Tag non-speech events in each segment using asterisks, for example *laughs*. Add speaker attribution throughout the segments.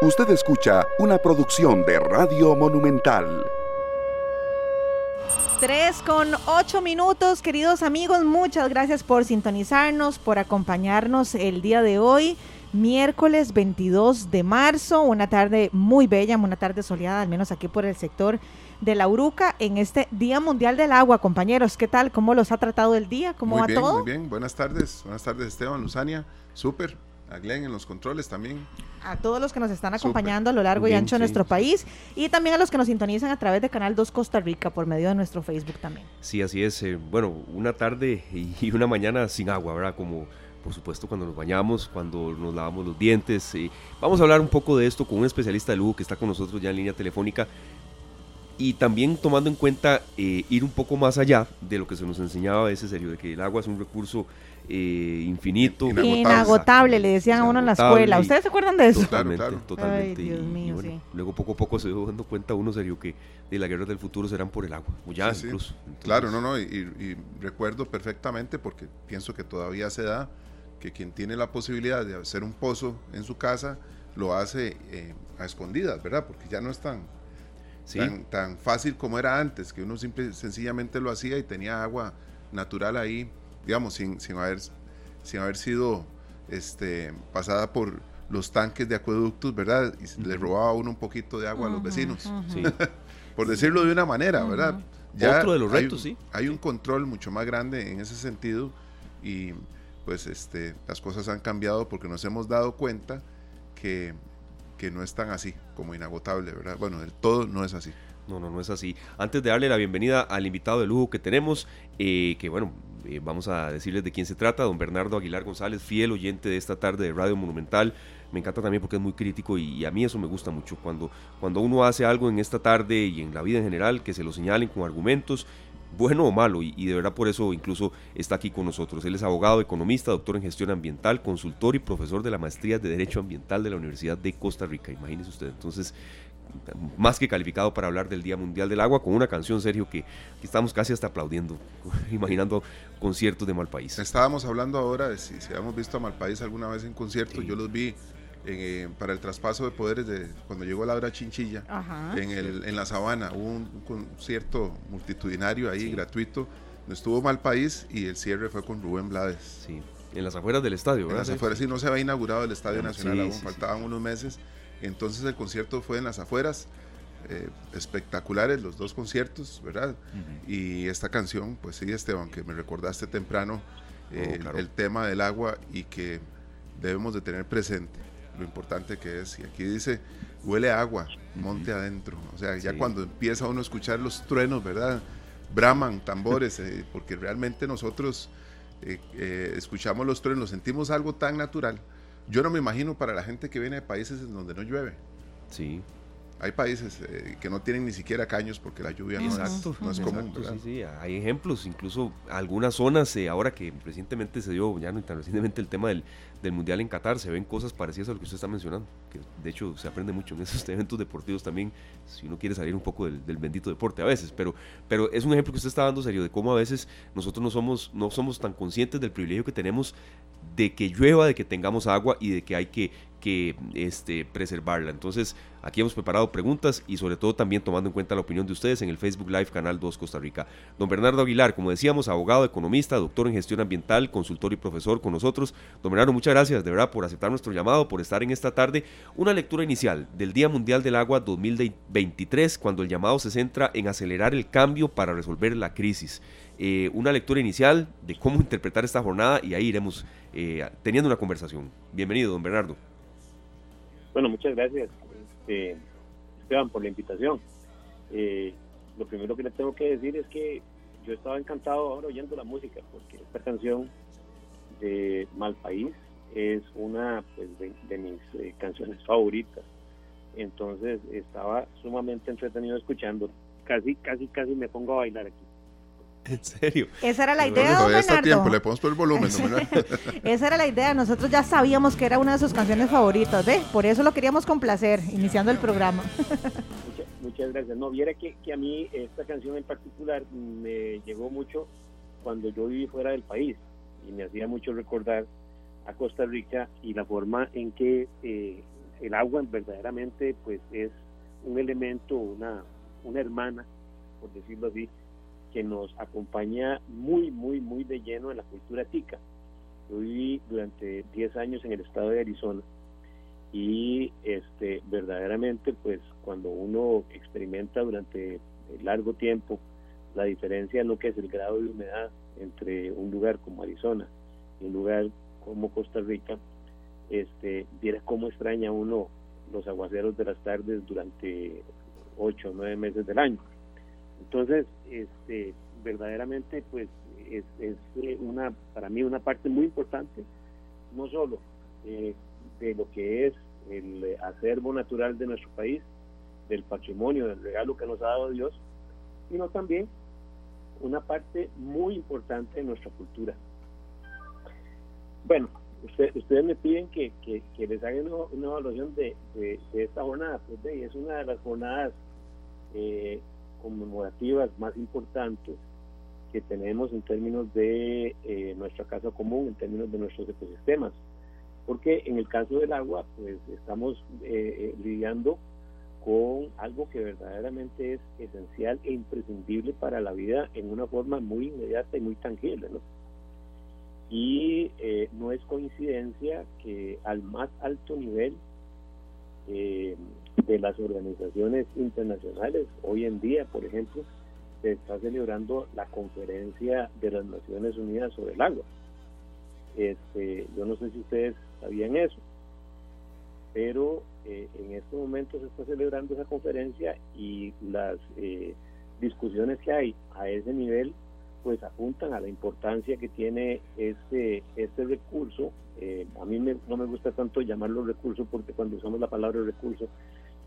Speaker 1: Usted escucha una producción de Radio Monumental.
Speaker 2: Tres con ocho minutos, queridos amigos, muchas gracias por sintonizarnos, por acompañarnos el día de hoy, miércoles 22 de marzo, una tarde muy bella, una tarde soleada, al menos aquí por el sector de la Uruca, en este Día Mundial del Agua. Compañeros, ¿qué tal? ¿Cómo los ha tratado el día? ¿Cómo
Speaker 3: muy
Speaker 2: va
Speaker 3: bien,
Speaker 2: todo?
Speaker 3: Muy bien, buenas tardes, buenas tardes Esteban, Luzania, súper, a Glenn en los controles también.
Speaker 2: A todos los que nos están acompañando a lo largo y ancho de nuestro país y también a los que nos sintonizan a través de Canal 2 Costa Rica por medio de nuestro Facebook también.
Speaker 4: Sí, así es. Eh, bueno, una tarde *laughs* y una mañana sin agua, ¿verdad? Como por supuesto cuando nos bañamos, cuando nos lavamos los dientes. Eh, vamos a hablar un poco de esto con un especialista de lujo que está con nosotros ya en línea telefónica y también tomando en cuenta eh, ir un poco más allá de lo que se nos enseñaba a veces, serio, de que el agua es un recurso eh, infinito.
Speaker 2: Inagotable, Inagotable le decían a uno en la escuela. ¿Ustedes se acuerdan de eso?
Speaker 4: Totalmente,
Speaker 3: Claro, claro.
Speaker 4: totalmente.
Speaker 2: Ay, Dios
Speaker 4: Y- y
Speaker 2: mío,
Speaker 4: bueno,
Speaker 2: sí.
Speaker 4: Luego poco a poco se dio dando cuenta uno, serio, que de las guerras del futuro serán por el agua, o ya
Speaker 3: Sí, sí.
Speaker 4: incluso. Entonces,
Speaker 3: Claro, no, no, y, y recuerdo perfectamente porque pienso que todavía se da que quien tiene la posibilidad de hacer un pozo en su casa lo hace eh, a escondidas, ¿verdad? Porque ya no es tan,
Speaker 4: Sí,
Speaker 3: tan, tan fácil como era antes, que uno simple, sencillamente lo hacía y tenía agua natural ahí, digamos, sin, sin, haber, sin haber sido este, pasada por los tanques de acueductos, ¿verdad? Y se le robaba a uno un poquito de agua a los vecinos,
Speaker 4: sí. *laughs*
Speaker 3: por decirlo de una manera, ¿verdad?
Speaker 4: Otro de los
Speaker 3: hay
Speaker 4: retos,
Speaker 3: un-
Speaker 4: sí.
Speaker 3: Hay un control mucho más grande en ese sentido y pues este, las cosas han cambiado porque nos hemos dado cuenta que, que no es tan así como inagotable, ¿verdad? Bueno, del todo no es así.
Speaker 4: No, no, no es así. Antes de darle la bienvenida al invitado de lujo que tenemos, eh, que bueno, vamos a decirles de quién se trata, don Bernardo Aguilar González, fiel oyente de esta tarde de Radio Monumental. Me encanta también porque es muy crítico y, y a mí eso me gusta mucho. Cuando, cuando uno hace algo en esta tarde y en la vida en general, que se lo señalen con argumentos, bueno o malo, y, y de verdad por eso incluso está aquí con nosotros. Él es abogado, economista, doctor en gestión ambiental, consultor y profesor de la maestría de Derecho Ambiental de la Universidad de Costa Rica. Imagínese usted. Entonces, más que calificado para hablar del Día Mundial del Agua con una canción, Sergio, que, que estamos casi hasta aplaudiendo, *laughs* imaginando conciertos de mal país.
Speaker 3: Estábamos hablando ahora de si, si habíamos visto a Malpaís alguna vez en concierto.
Speaker 4: Sí.
Speaker 3: Yo los vi eh, para el traspaso de poderes de cuando llegó Laura Chinchilla
Speaker 2: Ajá.
Speaker 3: en, el, en la sabana. Hubo un, un concierto multitudinario ahí,
Speaker 4: Sí.
Speaker 3: gratuito. donde Estuvo Malpaís y el cierre fue con Rubén Blades.
Speaker 4: Sí, en las afueras del estadio,
Speaker 3: En
Speaker 4: ¿verdad?
Speaker 3: las afueras, sí, no se había inaugurado el Estadio Nacional
Speaker 4: sí,
Speaker 3: aún,
Speaker 4: sí.
Speaker 3: faltaban unos meses. Entonces el concierto fue en las afueras, eh, espectaculares los dos conciertos, ¿verdad? Y esta canción, pues sí, Esteban, que me recordaste temprano eh,
Speaker 4: Oh, claro.
Speaker 3: el tema del agua y que debemos de tener presente lo importante que es. Y aquí dice, huele a agua, monte adentro. O sea, ya
Speaker 4: Sí.
Speaker 3: cuando empieza uno a escuchar los truenos, ¿verdad? Braman, tambores, *laughs* eh, porque realmente nosotros eh, eh, escuchamos los truenos, sentimos algo tan natural. Yo no me imagino para la gente que viene de países en donde no llueve.
Speaker 4: Sí,
Speaker 3: Hay países eh, que no tienen ni siquiera caños porque la lluvia no es,
Speaker 4: exacto.
Speaker 3: no es común.
Speaker 4: sí, sí, hay ejemplos, incluso algunas zonas, eh, ahora que recientemente se dio, ya no tan recientemente el tema del, del Mundial en Qatar, se ven cosas parecidas a lo que usted está mencionando, que de hecho se aprende mucho en esos *laughs* eventos deportivos también, si uno quiere salir un poco del, del bendito deporte a veces, pero, pero es un ejemplo que usted está dando serio de cómo a veces nosotros no somos, no somos tan conscientes del privilegio que tenemos de que llueva, de que tengamos agua y de que hay que, que este, preservarla. Entonces, aquí hemos preparado preguntas y sobre todo también tomando en cuenta la opinión de ustedes en el Facebook Live Canal 2 Costa Rica. Don Bernardo Aguilar, como decíamos, abogado, economista, doctor en gestión ambiental, consultor y profesor con nosotros. Don Bernardo, muchas gracias de verdad por aceptar nuestro llamado, por estar en esta tarde. Una lectura inicial del Día Mundial del Agua 2023, cuando el llamado se centra en acelerar el cambio para resolver la crisis. Eh, una lectura inicial de cómo *laughs* interpretar esta jornada y ahí iremos eh, teniendo una conversación. Bienvenido, don Bernardo.
Speaker 5: Bueno, muchas gracias, este, Esteban, por la invitación. Eh, lo primero que le tengo que decir es que yo estaba encantado ahora oyendo la música, porque esta canción de Malpaís es una pues, de, de mis eh, canciones favoritas. Entonces estaba sumamente entretenido escuchando. Casi, casi, casi me pongo a bailar aquí.
Speaker 4: En serio.
Speaker 2: Esa era la idea, don
Speaker 3: Todavía está tiempo, le ponemos por el volumen. ¿no? *laughs*
Speaker 2: Esa era la idea. Nosotros ya sabíamos que era una de sus canciones favoritas, ¿ve? Por eso lo queríamos complacer, iniciando el programa.
Speaker 5: Muchas, muchas gracias. No, viera que, que a mí esta canción en particular me llegó mucho cuando yo viví fuera del país y me hacía mucho recordar a Costa Rica y la forma en que eh, el agua verdaderamente pues es un elemento, una, una hermana, por decirlo así, que nos acompaña muy, muy, muy de lleno en la cultura tica. Yo viví durante 10 años en el estado de Arizona y este verdaderamente pues cuando uno experimenta durante largo tiempo la diferencia en lo que es el grado de humedad entre un lugar como Arizona y un lugar como Costa Rica, este, viera cómo extraña uno los aguaceros de las tardes durante ocho o nueve meses del año. Entonces, este, verdaderamente, pues, es, es, una, para mí, una parte muy importante, no solo eh, de lo que es el acervo natural de nuestro país, del patrimonio, del regalo que nos ha dado Dios, sino también una parte muy importante de nuestra cultura. Bueno, ustedes me piden que, les haga una, evaluación de, esta jornada, pues de, es una de las jornadas eh, conmemorativas más importantes que tenemos en términos de eh, nuestra casa común, en términos de nuestros ecosistemas. Porque en el caso del agua, pues estamos eh, lidiando con algo que verdaderamente es esencial e imprescindible para la vida en una forma muy inmediata y muy tangible. ¿no? Y eh, no es coincidencia que al más alto nivel eh, de las organizaciones internacionales, hoy en día, por ejemplo, se está celebrando la conferencia de las Naciones Unidas sobre el agua. Este, yo no sé si ustedes sabían eso, pero eh, en este momento se está celebrando esa conferencia y las discusiones que hay a ese nivel pues apuntan a la importancia que tiene este, este recurso. Eh, a mí no me gusta tanto llamarlo recurso porque cuando usamos la palabra recurso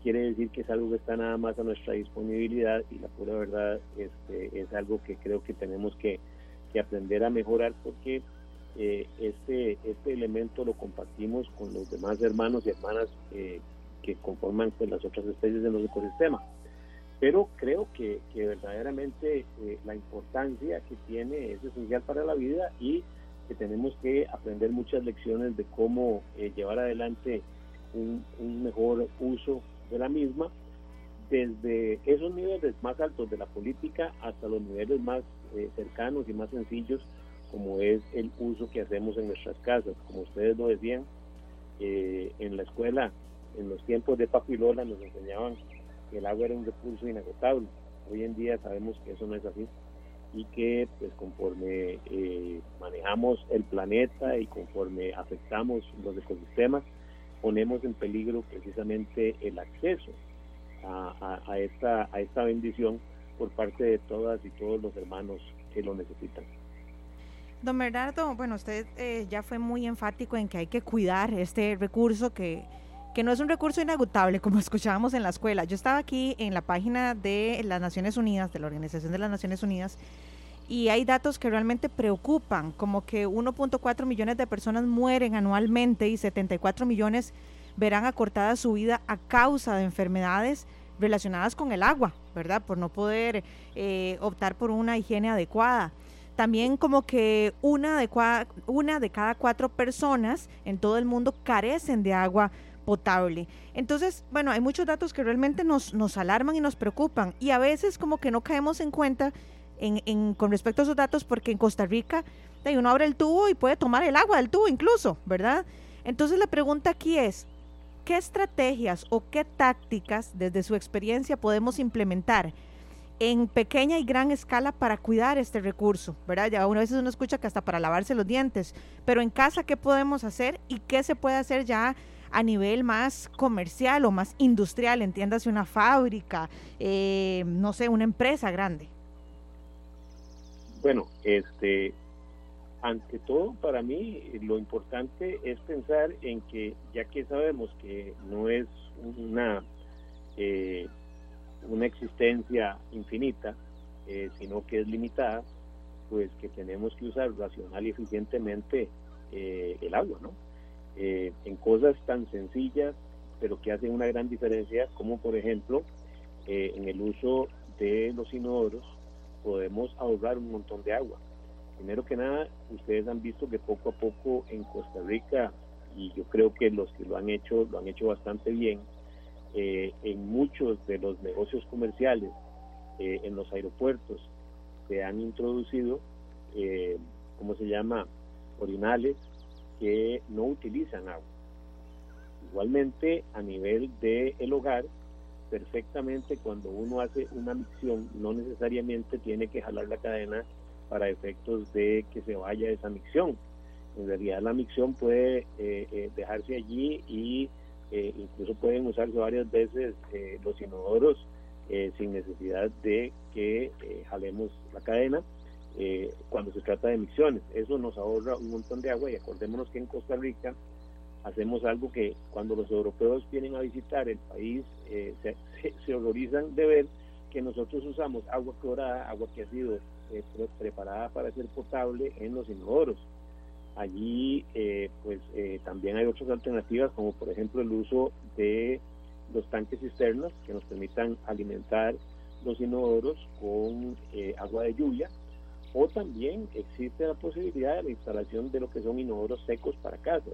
Speaker 5: quiere decir que es algo que está nada más a nuestra disponibilidad y la pura verdad este, es algo que creo que tenemos que, aprender a mejorar porque eh, este, este elemento lo compartimos con los demás hermanos y hermanas eh, que conforman pues, las otras especies de los ecosistemas pero creo que, verdaderamente eh, la importancia que tiene es esencial para la vida y que tenemos que aprender muchas lecciones de cómo llevar adelante un, mejor uso de la misma, desde esos niveles más altos de la política hasta los niveles más eh, cercanos y más sencillos, como es el uso que hacemos en nuestras casas. Como ustedes lo decían, en la escuela, en los tiempos de Papilola, nos enseñaban el agua era un recurso inagotable. Hoy en día sabemos que eso no es así y que pues conforme eh, manejamos el planeta y conforme afectamos los ecosistemas, ponemos en peligro precisamente el acceso a, esta, a esta bendición por parte de todas y todos los hermanos que lo necesitan.
Speaker 2: Don Bernardo, bueno, usted eh, ya fue muy enfático en que hay que cuidar este recurso que que no es un recurso inagotable como *laughs* escuchábamos en la escuela. Yo estaba aquí en la página de las Naciones Unidas, de la Organización de las Naciones Unidas, y hay datos que realmente preocupan, como que 1.4 millones de personas mueren anualmente y 74 millones verán acortada su vida a causa de enfermedades relacionadas con el agua, ¿verdad? Por no poder eh, optar por una higiene adecuada. También como que una de, una de cada cuatro personas en todo el mundo carecen de agua potable. Entonces, bueno, hay muchos datos que realmente nos, nos alarman y nos preocupan y a veces como que no caemos en cuenta con respecto a esos datos porque en Costa Rica uno abre el tubo y puede tomar el agua del tubo incluso, ¿verdad? Entonces la pregunta aquí es, ¿qué estrategias o qué tácticas desde su experiencia podemos implementar en pequeña y gran escala para cuidar este recurso, ¿verdad? Ya una veces uno escucha que hasta para lavarse los dientes, pero en casa, ¿qué podemos hacer y qué se puede hacer ya a nivel más comercial o más industrial, entiéndase una fábrica, eh, no sé, una empresa grande?
Speaker 5: Bueno, este, ante todo para mí lo importante es pensar en que ya que sabemos que no es una eh, una existencia infinita, eh, sino que es limitada, pues que tenemos que usar racional y eficientemente el agua, ¿no? Eh, en cosas tan sencillas, pero que hacen una gran diferencia, como por ejemplo eh, en el uso de los inodoros podemos ahorrar un montón de agua. Primero que nada, ustedes han visto que poco a poco en Costa Rica y yo creo que los que lo han hecho lo han hecho bastante bien. Eh, en muchos de los negocios comerciales, eh, en los aeropuertos, se han introducido, eh, ¿cómo se llama?, orinales que no utilizan agua. Igualmente, a nivel del el hogar, perfectamente cuando uno hace una micción, no necesariamente tiene que jalar la cadena para efectos de que se vaya esa micción. En realidad la micción puede eh, eh, dejarse allí y eh, incluso pueden usarse varias veces los inodoros sin necesidad de que jalemos la cadena cuando se trata de micciones. Eso nos ahorra un montón de agua y acordémonos que en Costa Rica hacemos algo que cuando los europeos vienen a visitar el país *laughs* se, se, horrorizan de ver que nosotros usamos agua clorada, agua que ha sido preparada para ser potable en los inodoros. Allí eh, pues eh, también hay otras alternativas como por ejemplo el uso de los tanques cisternas que nos permitan alimentar los inodoros con eh, agua de lluvia o también existe la posibilidad de la instalación de lo que son inodoros secos para casa,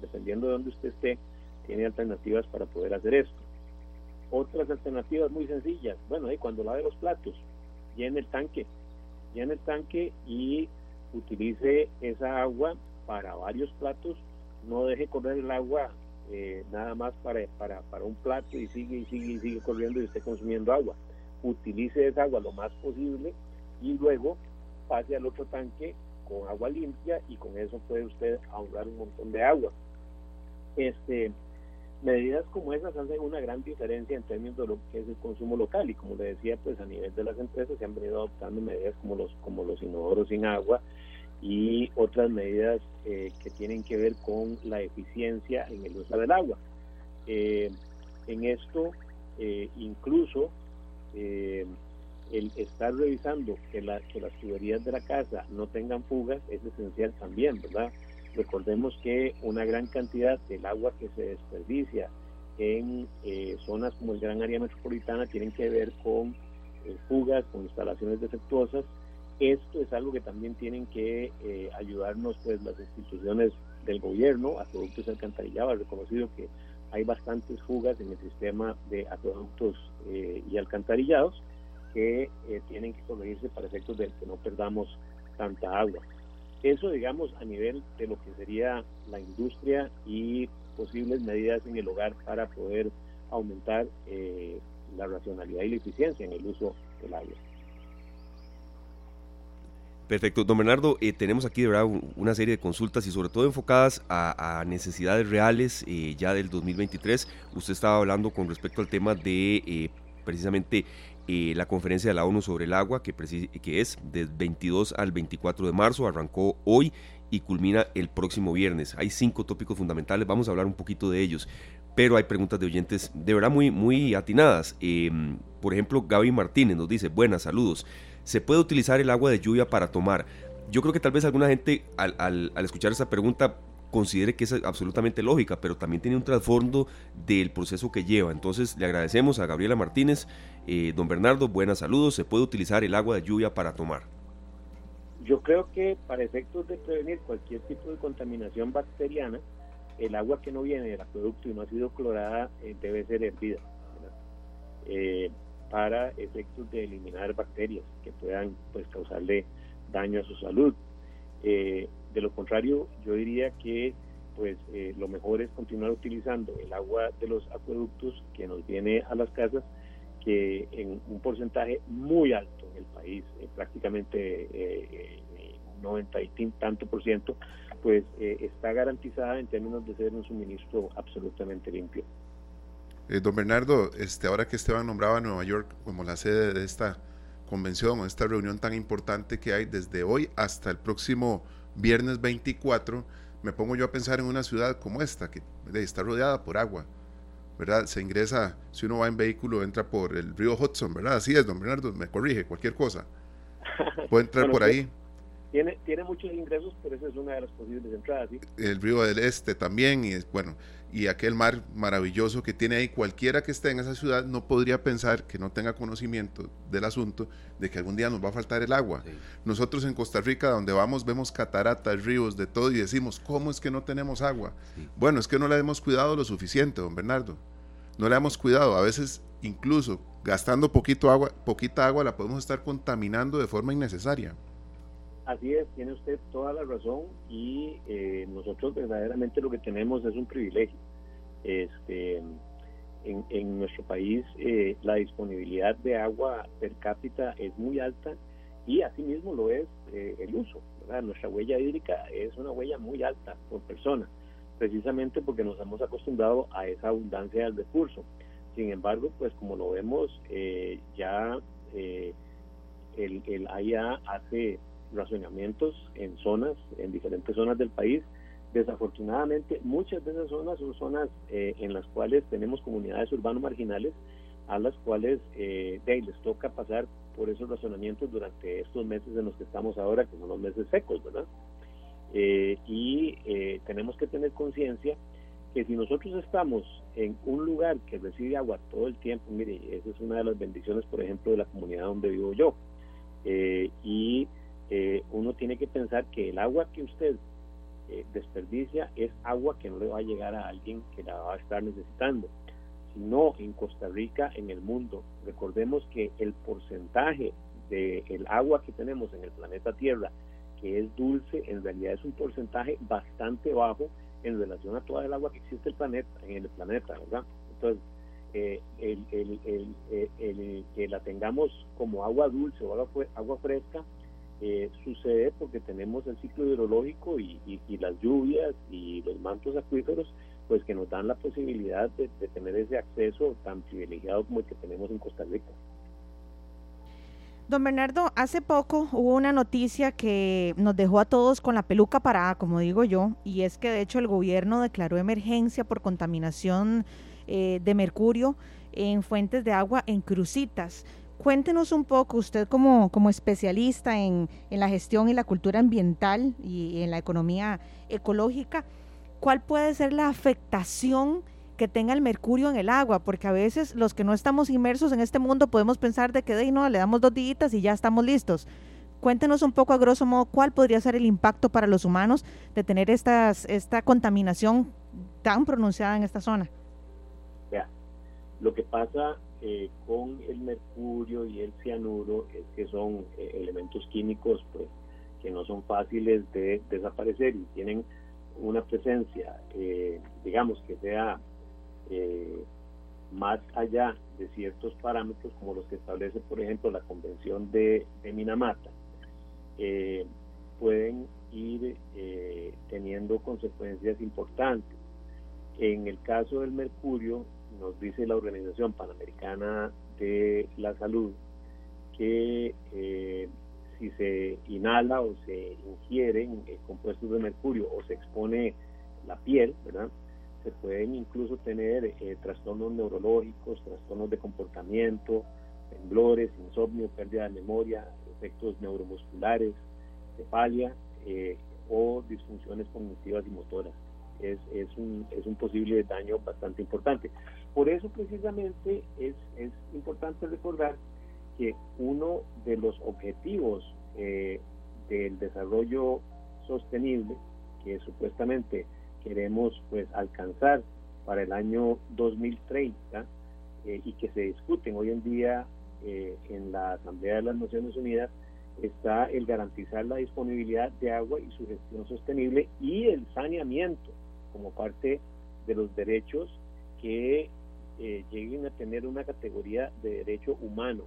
Speaker 5: Dependiendo de donde usted esté, tiene alternativas para poder hacer esto. Otras alternativas muy sencillas, bueno, cuando lave los platos, llene el tanque, llene el tanque y utilice esa agua para varios platos, no deje correr el agua eh, nada más para, para, para un plato y sigue y sigue y sigue corriendo y esté consumiendo agua. Utilice esa agua lo más posible y luego pase al otro tanque con agua limpia y con eso puede usted ahorrar un montón de agua. Este, medidas como esas hacen una gran diferencia en términos de lo que es el consumo local y como le decía pues a nivel de las empresas se han venido adoptando medidas como los como los inodoros sin agua y otras medidas eh, que tienen que ver con la eficiencia en el uso del agua. Eh, en esto, eh, incluso el estar revisando que, que las tuberías de la casa no tengan fugas es esencial también, ¿verdad? Recordemos que una gran cantidad del agua que se desperdicia en zonas como el Gran Área Metropolitana tienen que ver con fugas, con instalaciones defectuosas. Esto es algo que también tienen que eh, ayudarnos pues las instituciones del gobierno, acueductos alcantarillados, reconocido que hay bastantes fugas en el sistema de acueductos eh, y alcantarillados que eh, tienen que corregirse para efectos de que no perdamos tanta agua. Eso, digamos, a nivel de lo que sería la industria y posibles medidas en el hogar para poder aumentar la racionalidad y la eficiencia en el uso del agua.
Speaker 4: Perfecto, don Bernardo, eh, tenemos aquí de verdad una serie de consultas y sobre todo enfocadas a, necesidades reales eh, ya del 2023. Usted estaba hablando con respecto al tema de la conferencia de la ONU sobre el agua, que, es del 22 al 24 de marzo, arrancó hoy y culmina el próximo viernes. Hay cinco tópicos fundamentales, vamos a hablar un poquito de ellos, pero hay preguntas de oyentes de verdad muy, muy atinadas. por ejemplo, Gaby Martínez nos dice, buenas, saludos se puede utilizar el agua de lluvia para tomar. Yo creo que tal vez alguna gente al, escuchar esa pregunta considere que es absolutamente lógica, pero también tiene un trasfondo del proceso que lleva. Entonces le agradecemos a Gabriela Martínez, eh, don Bernardo, buenas saludos, ¿se puede utilizar el agua de lluvia para tomar?
Speaker 5: Yo creo que para efectos de prevenir cualquier tipo de contaminación bacteriana, el agua que no viene del acueducto y no ha sido clorada eh, debe ser hervida. Eh, para efectos de eliminar bacterias que puedan pues causarle daño a su salud. De lo contrario, yo diría que pues eh, lo mejor es continuar utilizando el agua de los acueductos que nos viene a las casas, que en un porcentaje muy alto en el país, eh, prácticamente 90 y tanto por ciento, pues está garantizada en términos de ser un suministro absolutamente limpio.
Speaker 3: Eh, don Bernardo, este, ahora que Esteban nombraba a Nueva York como la sede de esta convención o esta reunión tan importante que hay desde hoy hasta el próximo viernes 24, me pongo yo a pensar en una ciudad como esta, que está rodeada por agua, ¿verdad? Se ingresa, si uno va en vehículo, entra por el río Hudson, ¿verdad? Así es, don Bernardo, me corrige, cualquier cosa. Puede entrar por ahí.
Speaker 5: Tiene, tiene muchos ingresos, pero esa es una de las posibles entradas.
Speaker 3: El río del Este también, y bueno, y aquel mar maravilloso que tiene ahí, cualquiera que esté en esa ciudad no podría pensar que no tenga conocimiento del asunto de que algún día nos va a faltar el agua. Nosotros en Costa Rica, donde vamos, vemos cataratas, ríos, de todo y decimos, ¿cómo es que no tenemos agua? Bueno, es que no la hemos cuidado lo suficiente, don Bernardo. No la hemos cuidado. A veces, incluso gastando poquito agua, poquita agua, la podemos estar contaminando de forma innecesaria.
Speaker 5: Así es, tiene usted toda la razón y eh, nosotros verdaderamente lo que tenemos es un privilegio. Este, en, nuestro país eh, la disponibilidad de agua per cápita es muy alta y asimismo lo es eh, el uso. Nuestra huella hídrica es una huella muy alta por persona, precisamente porque nos hemos acostumbrado a esa abundancia del recurso. Sin embargo, pues como lo vemos, ya el, el AIA hace racionamientos en zonas, en diferentes zonas del país. Desafortunadamente, muchas de esas zonas son zonas eh, en las cuales tenemos comunidades urbanas marginales a las cuales eh, les toca pasar por esos razonamientos durante estos meses en los que estamos ahora, que son los meses secos, ¿verdad? Eh, y eh, tenemos que tener conciencia que si nosotros estamos en un lugar que recibe agua todo el tiempo, mire, esa es una de las bendiciones, por ejemplo, de la comunidad donde vivo yo, y eh, uno tiene que pensar que el agua que usted eh, desperdicia es agua que no le va a llegar a alguien que la va a estar necesitando, sino en Costa Rica, en el mundo. Recordemos que el porcentaje del agua que tenemos en el planeta Tierra, que es dulce, en realidad es un porcentaje bastante bajo en relación a toda el agua que existe el planeta, en el planeta, ¿verdad? Entonces, eh, el, el, que la tengamos como agua dulce o agua, agua fresca eh, sucede porque tenemos el ciclo hidrológico y, las lluvias y los mantos acuíferos, pues que nos dan la posibilidad de, tener ese acceso tan privilegiado como el que tenemos en Costa Rica.
Speaker 2: Don Bernardo, hace poco hubo una noticia que nos dejó a todos con la peluca parada, como digo yo, y es que de hecho el gobierno declaró emergencia por contaminación eh, de mercurio en fuentes de agua en Crucitas. Cuéntenos un poco, usted como, como especialista en, la gestión y la cultura ambiental y en la economía ecológica, ¿cuál puede ser la afectación que tenga el mercurio en el agua? Porque a veces los que no estamos inmersos en este mundo podemos pensar de que de no, le damos dos días y ya estamos listos. Cuéntenos un poco a grosso modo cuál podría ser el impacto para los humanos de tener esta contaminación tan pronunciada en esta zona.
Speaker 5: Ya, lo que pasa eh, con el mercurio y el cianuro es que son eh, elementos químicos pues que no son fáciles de desaparecer y tienen una presencia eh, digamos que sea más allá de ciertos parámetros como los que establece por ejemplo la convención de, de Minamata pueden ir teniendo consecuencias importantes. En el caso del mercurio nos dice la Organización Panamericana de la Salud que eh, si se inhala o se ingieren eh, compuestos de mercurio o se expone la piel, ¿verdad? Se pueden incluso tener eh, trastornos neurológicos, trastornos de comportamiento, temblores, insomnio, pérdida de memoria, efectos neuromusculares, cefalia o disfunciones cognitivas y motoras. Es, es, un, es un posible daño bastante importante. Por eso precisamente es, importante recordar que uno de los objetivos eh, del desarrollo sostenible que supuestamente queremos pues alcanzar para el año 2030 eh, y que se discuten hoy en día eh, en la Asamblea de las Naciones Unidas está el garantizar la disponibilidad de agua y su gestión sostenible y el saneamiento como parte de los derechos que eh, lleguen a tener una categoría de derecho humano.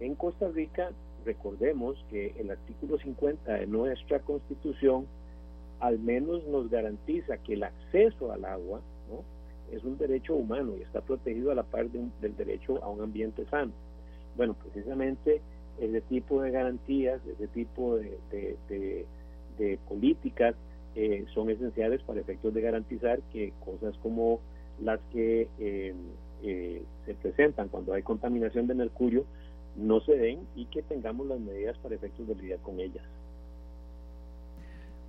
Speaker 5: En Costa Rica, recordemos que el artículo 50 de nuestra constitución al menos nos garantiza que el acceso al agua es un derecho humano y está protegido a la par del derecho a un ambiente sano. Bueno, precisamente ese tipo de garantías, ese tipo de, políticas eh, son esenciales para efectos de garantizar que cosas como las que eh, eh, se presentan cuando hay contaminación de mercurio no se den y que tengamos las medidas para efectos de lidiar con ellas.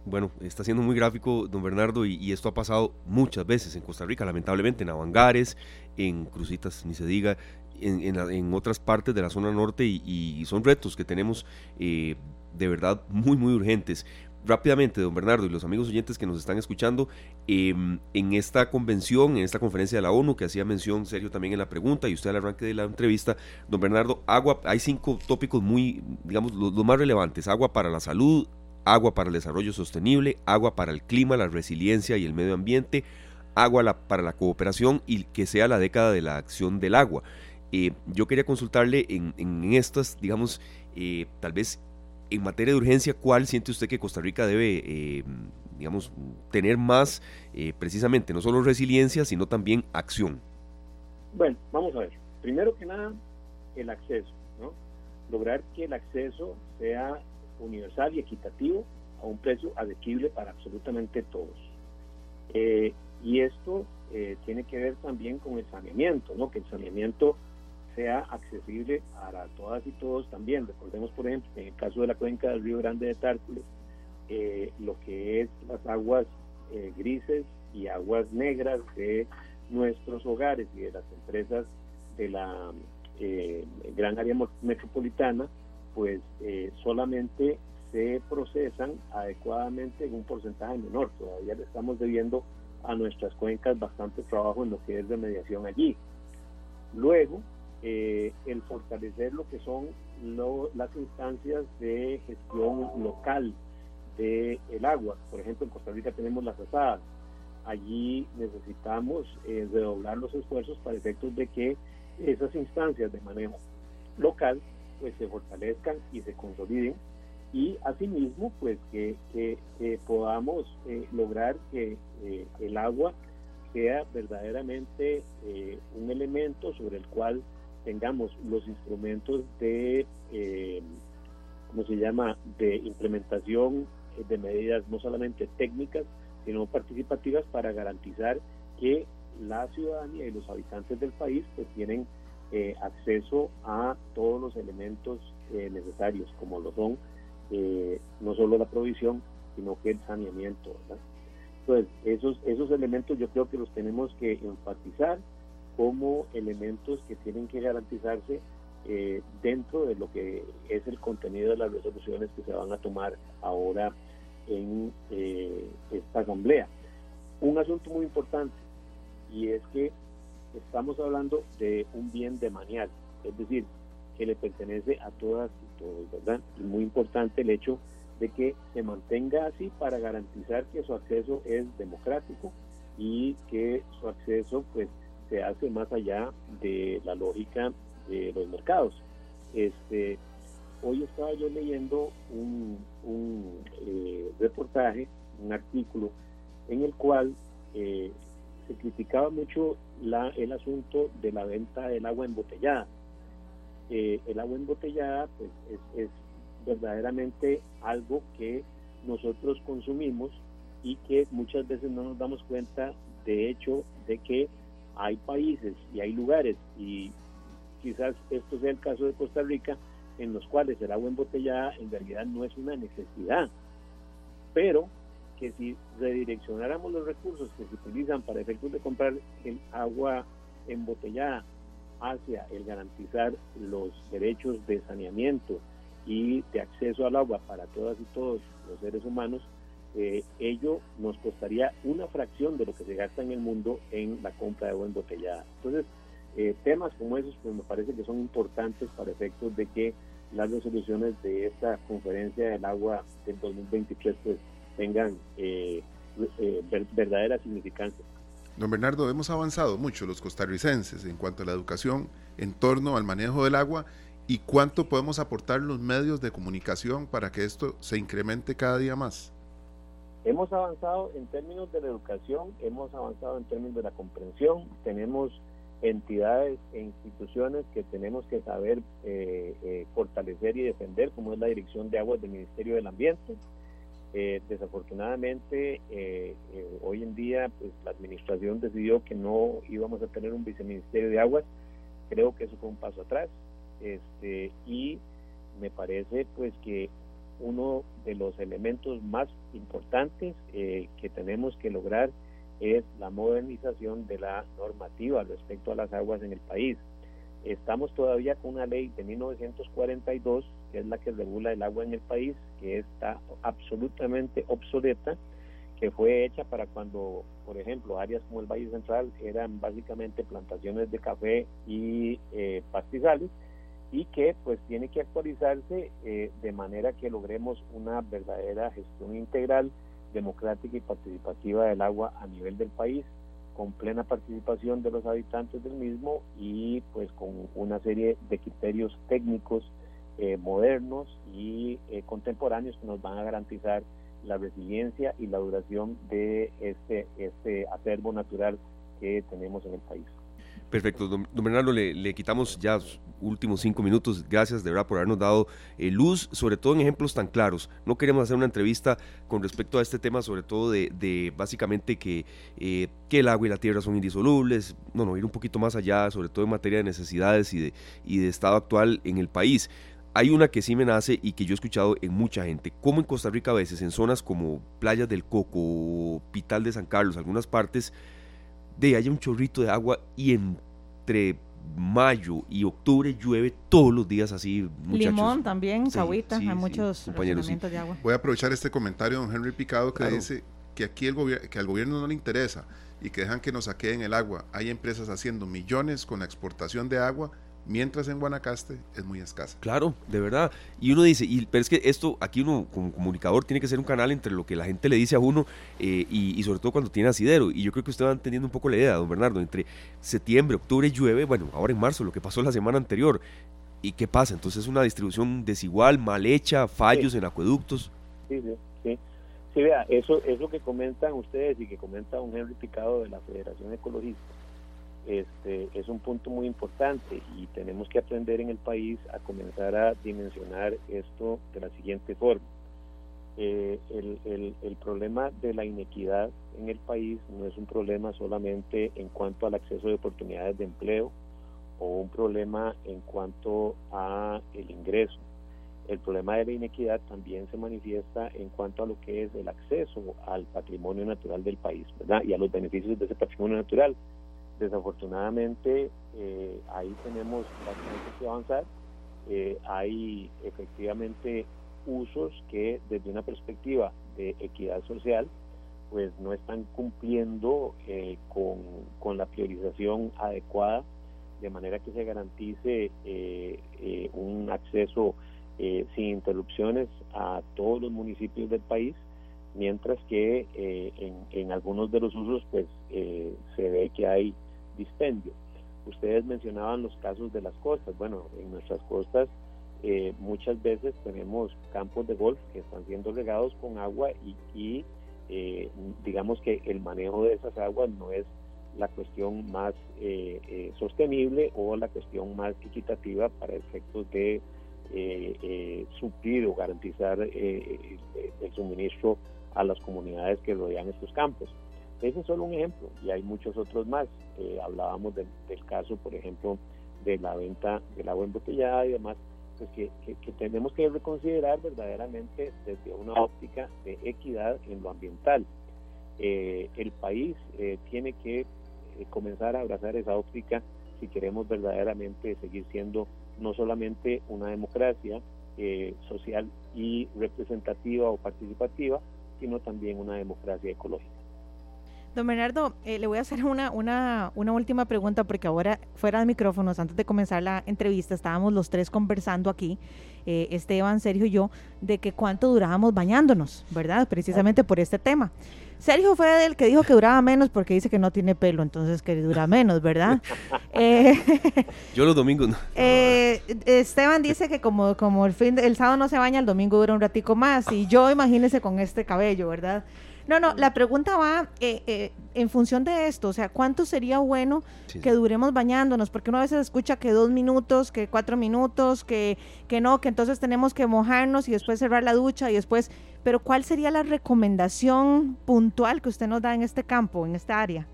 Speaker 4: bueno, está siendo muy gráfico, don Bernardo, y, esto ha pasado muchas veces en Costa Rica, lamentablemente, en Avangares, en Crucitas, ni se diga, en, otras partes de la zona norte, y, son retos que tenemos eh, de verdad muy, muy urgentes. Rápidamente, don Bernardo y los amigos oyentes que nos están escuchando, em, en esta convención, en esta conferencia de la ONU, que hacía mención serio también en la pregunta y usted al arranque de la entrevista, don Bernardo, agua, hay cinco tópicos muy, digamos, los más relevantes, agua para la salud, agua para el desarrollo sostenible, agua para el clima, la resiliencia y el medio ambiente, agua para la cooperación y que sea la década de la acción del agua. Eh, yo quería consultarle en, estas, digamos, eh, tal vez en materia de urgencia, ¿cuál siente usted que Costa Rica debe, eh, digamos, tener más precisamente, no solo resiliencia, sino también acción?
Speaker 5: Bueno, vamos a ver. Primero que nada, el acceso, ¿no? Lograr que el acceso sea universal y equitativo a un precio adequable para absolutamente todos. Eh, y esto eh, tiene que ver también con el saneamiento, ¿no? que el saneamiento sea accesible a todas y todos también. Recordemos, por ejemplo, en el caso de la cuenca del Río Grande de Tárcoles, eh, lo que es las aguas grises y aguas negras de nuestros hogares y de las empresas de la gran área metropolitana, pues eh, solamente se procesan adecuadamente en un porcentaje menor. Todavía le estamos debiendo a nuestras cuencas bastante trabajo en lo que es de mediación allí. Luego, eh, el fortalecer lo que son las instancias de gestión local del el agua. Por ejemplo, en Costa Rica tenemos las asadas. Allí necesitamos eh, redoblar los esfuerzos para efectos de que esas instancias de manejo local pues se fortalezcan y se consoliden y asimismo pues que, podamos eh, lograr que eh, el agua sea verdaderamente eh, un elemento sobre el cual tengamos los instrumentos de ¿cómo se llama? de implementación de medidas no solamente técnicas sino participativas para garantizar que la ciudadanía y los habitantes del país pues tienen eh, acceso a todos los elementos eh, necesarios, como lo son eh, no solo la provisión, sino que el saneamiento. Entonces, esos, esos elementos yo creo que los tenemos que enfatizar como elementos que tienen que garantizarse dentro de lo que es el contenido de las resoluciones que se van a tomar ahora en esta asamblea. Un asunto muy importante y es que estamos hablando de un bien de demanial, es decir, que le pertenece a todas y todos, ¿verdad? Y muy importante el hecho de que se mantenga así para garantizar que su acceso es democrático y que su acceso pues se hace más allá de la lógica de los mercados. Este, hoy estaba yo leyendo un, eh, reportaje, un artículo en el cual eh, se criticaba mucho la, el asunto de la venta del agua embotellada. Eh, el agua embotellada pues, es, verdaderamente algo que nosotros consumimos y que muchas veces no nos damos cuenta de hecho de que hay países y hay lugares y quizás esto sea el caso de Costa Rica en los cuales el agua embotellada en realidad no es una necesidad. Pero que si redireccionáramos los recursos que se utilizan para efectos de comprar el agua embotellada hacia el garantizar los derechos de saneamiento y de acceso al agua para todas y todos los seres humanos, eh, ello nos costaría una fracción de lo que se gasta en el mundo en la compra de agua embotellada. Entonces, eh, temas como esos pues me parece que son importantes para efectos de que las resoluciones de esta conferencia del agua del 2023 pues tengan eh, eh, verdadera significancia.
Speaker 3: Don Bernardo, hemos avanzado mucho los costarricenses en cuanto a la educación en torno al manejo del agua y cuánto podemos aportar los medios de comunicación para que esto se incremente cada día más.
Speaker 5: Hemos avanzado en términos de la educación, hemos avanzado en términos de la comprensión, tenemos entidades e instituciones que tenemos que saber eh, fortalecer y defender, como es la Dirección de Aguas del Ministerio del Ambiente, eh, desafortunadamente, eh, eh, hoy en día pues, la administración decidió que no íbamos a tener un viceministerio de aguas. Creo que eso fue un paso atrás. Este, y me parece pues que uno de los elementos más importantes eh, que tenemos que lograr es la modernización de la normativa respecto a las aguas en el país. Estamos todavía con una ley de 1942, que es la que regula el agua en el país, que está absolutamente obsoleta, que fue hecha para cuando, por ejemplo, áreas como el Valle Central eran básicamente plantaciones de café y eh, pastizales, y que pues tiene que actualizarse eh, de manera que logremos una verdadera gestión integral, democrática y participativa del agua a nivel del país, con plena participación de los habitantes del mismo y pues con una serie de criterios técnicos eh, modernos y eh, contemporáneos que nos van a garantizar la resiliencia y la duración de este, este acervo natural que tenemos en el país.
Speaker 4: Perfecto, don, Bernardo, le, quitamos ya últimos cinco minutos. Gracias de verdad por habernos dado eh, luz, sobre todo en ejemplos tan claros. No queremos hacer una entrevista con respecto a este tema, sobre todo de, básicamente que, eh, que el agua y la tierra son indisolubles. No, no, ir un poquito más allá, sobre todo en materia de necesidades y de, y de estado actual en el país. Hay una que sí me nace y que yo he escuchado en mucha gente, como en Costa Rica a veces, en zonas como Playas del Coco, Pital de San Carlos, algunas partes, de haya un chorrito de agua y entre mayo y octubre llueve todos los días así.
Speaker 2: Muchachos. Limón también, sí, hay muchos
Speaker 3: compañeros de agua. Voy a aprovechar este comentario de don Henry Picado que dice que aquí el gobierno que al gobierno no le interesa y que dejan que nos saqueen el agua. Hay empresas haciendo millones con la exportación de agua mientras en Guanacaste es muy escasa.
Speaker 4: Claro, de verdad. Y uno dice, y, pero es que esto, aquí uno como comunicador tiene que ser un canal entre lo que la gente le dice a uno eh, y, sobre todo cuando tiene asidero. Y yo creo que usted va entendiendo un poco la idea, don Bernardo, entre septiembre, octubre llueve, bueno, ahora en marzo, lo que pasó la semana anterior. ¿Y qué pasa? Entonces es una distribución desigual, mal hecha, fallos en acueductos.
Speaker 5: Sí, sí, sí. Sí, vea, eso, eso que comentan ustedes y que comenta un Henry Picado de la Federación Ecologista este, es un punto muy importante y tenemos que aprender en el país a comenzar a dimensionar esto de la siguiente forma. Eh, el, el, problema de la inequidad en el país no es un problema solamente en cuanto al acceso de oportunidades de empleo o un problema en cuanto a el ingreso. El problema de la inequidad también se manifiesta en cuanto a lo que es el acceso al patrimonio natural del país, ¿verdad? Y a los beneficios de ese patrimonio natural Desafortunadamente, eh, ahí tenemos bastante que avanzar. Eh, hay efectivamente usos que desde una perspectiva de equidad social, pues no están cumpliendo eh, con, la priorización adecuada, de manera que se garantice un acceso sin interrupciones a todos los municipios del país, mientras que en, en, algunos de los usos pues se ve que hay dispendio. Ustedes mencionaban los casos de las costas. Bueno, en nuestras costas eh, muchas veces tenemos campos de golf que están siendo regados con agua y, eh, digamos que el manejo de esas aguas no es la cuestión más eh, sostenible o la cuestión más equitativa para efectos de suplir o garantizar el suministro a las comunidades que rodean estos campos. Ese es solo un ejemplo y hay muchos otros más. Eh, hablábamos del caso, por ejemplo, de la venta del agua embotellada y demás, pues que, tenemos que reconsiderar verdaderamente desde una óptica de equidad en lo ambiental. Eh, el país eh, tiene que comenzar a abrazar esa óptica si queremos verdaderamente seguir siendo no solamente una democracia social y representativa o participativa, sino también una democracia ecológica.
Speaker 2: Don Bernardo, eh, le voy a hacer una, una, una, última pregunta porque ahora fuera de micrófonos, antes de comenzar la entrevista, estábamos los tres conversando aquí, eh, Esteban, Sergio y yo, de que cuánto durábamos bañándonos, ¿verdad? Precisamente por este tema. Sergio fue el que dijo que duraba menos porque dice que no tiene pelo, entonces que dura menos, ¿verdad? *laughs*
Speaker 4: Eh, *laughs* yo los domingos no.
Speaker 2: Esteban dice que como, como el, fin el sábado no se baña, el domingo dura un ratico más y yo imagínese con este cabello, ¿verdad? No, no, la pregunta va eh, eh, en función de esto, o sea, ¿cuánto sería bueno que duremos bañándonos? Porque uno a veces escucha que dos minutos, que cuatro minutos, que, que no, que entonces tenemos que mojarnos y después cerrar la ducha y después, pero ¿cuál sería la recomendación puntual que usted nos da en este campo, en esta área?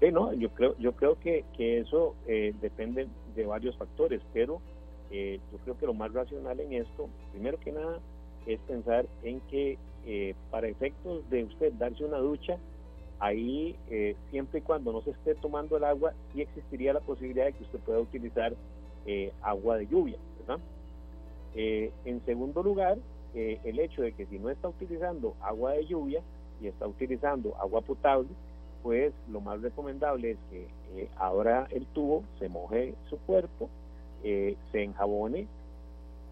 Speaker 5: Sí, no, yo creo, yo creo que, que eso eh, depende de varios factores, pero yo creo que lo más racional en esto, primero que nada, es pensar en que eh, para efectos de usted darse una ducha, ahí eh, siempre y cuando no se esté tomando el agua, sí existiría la posibilidad de que usted pueda utilizar eh, agua de lluvia, en segundo lugar, el hecho de que si no está utilizando agua de lluvia y está utilizando agua potable, pues lo más recomendable es que ahora el tubo se moje su cuerpo, se enjabone,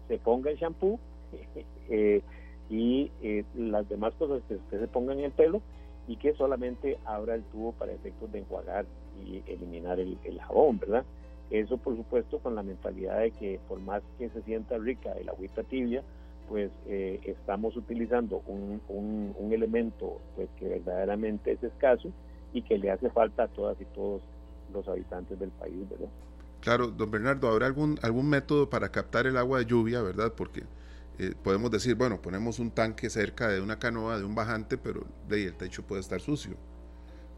Speaker 5: se ponga el shampoo *laughs* y eh, las demás cosas que usted se ponga en el pelo y que solamente abra el tubo para efectos de enjuagar y eliminar el, jabón, ¿verdad? Eso, por supuesto, con la mentalidad de que por más que se sienta rica el agüita tibia, pues eh, estamos utilizando un, un, elemento pues que verdaderamente es escaso y que le hace falta a todas y todos los habitantes del país, ¿verdad?
Speaker 3: Claro, don Bernardo, ¿habrá algún, algún método para captar el agua de lluvia, verdad? Porque eh, podemos decir, bueno, ponemos un tanque cerca de una canoa, de un bajante, pero de ahí el techo puede estar sucio,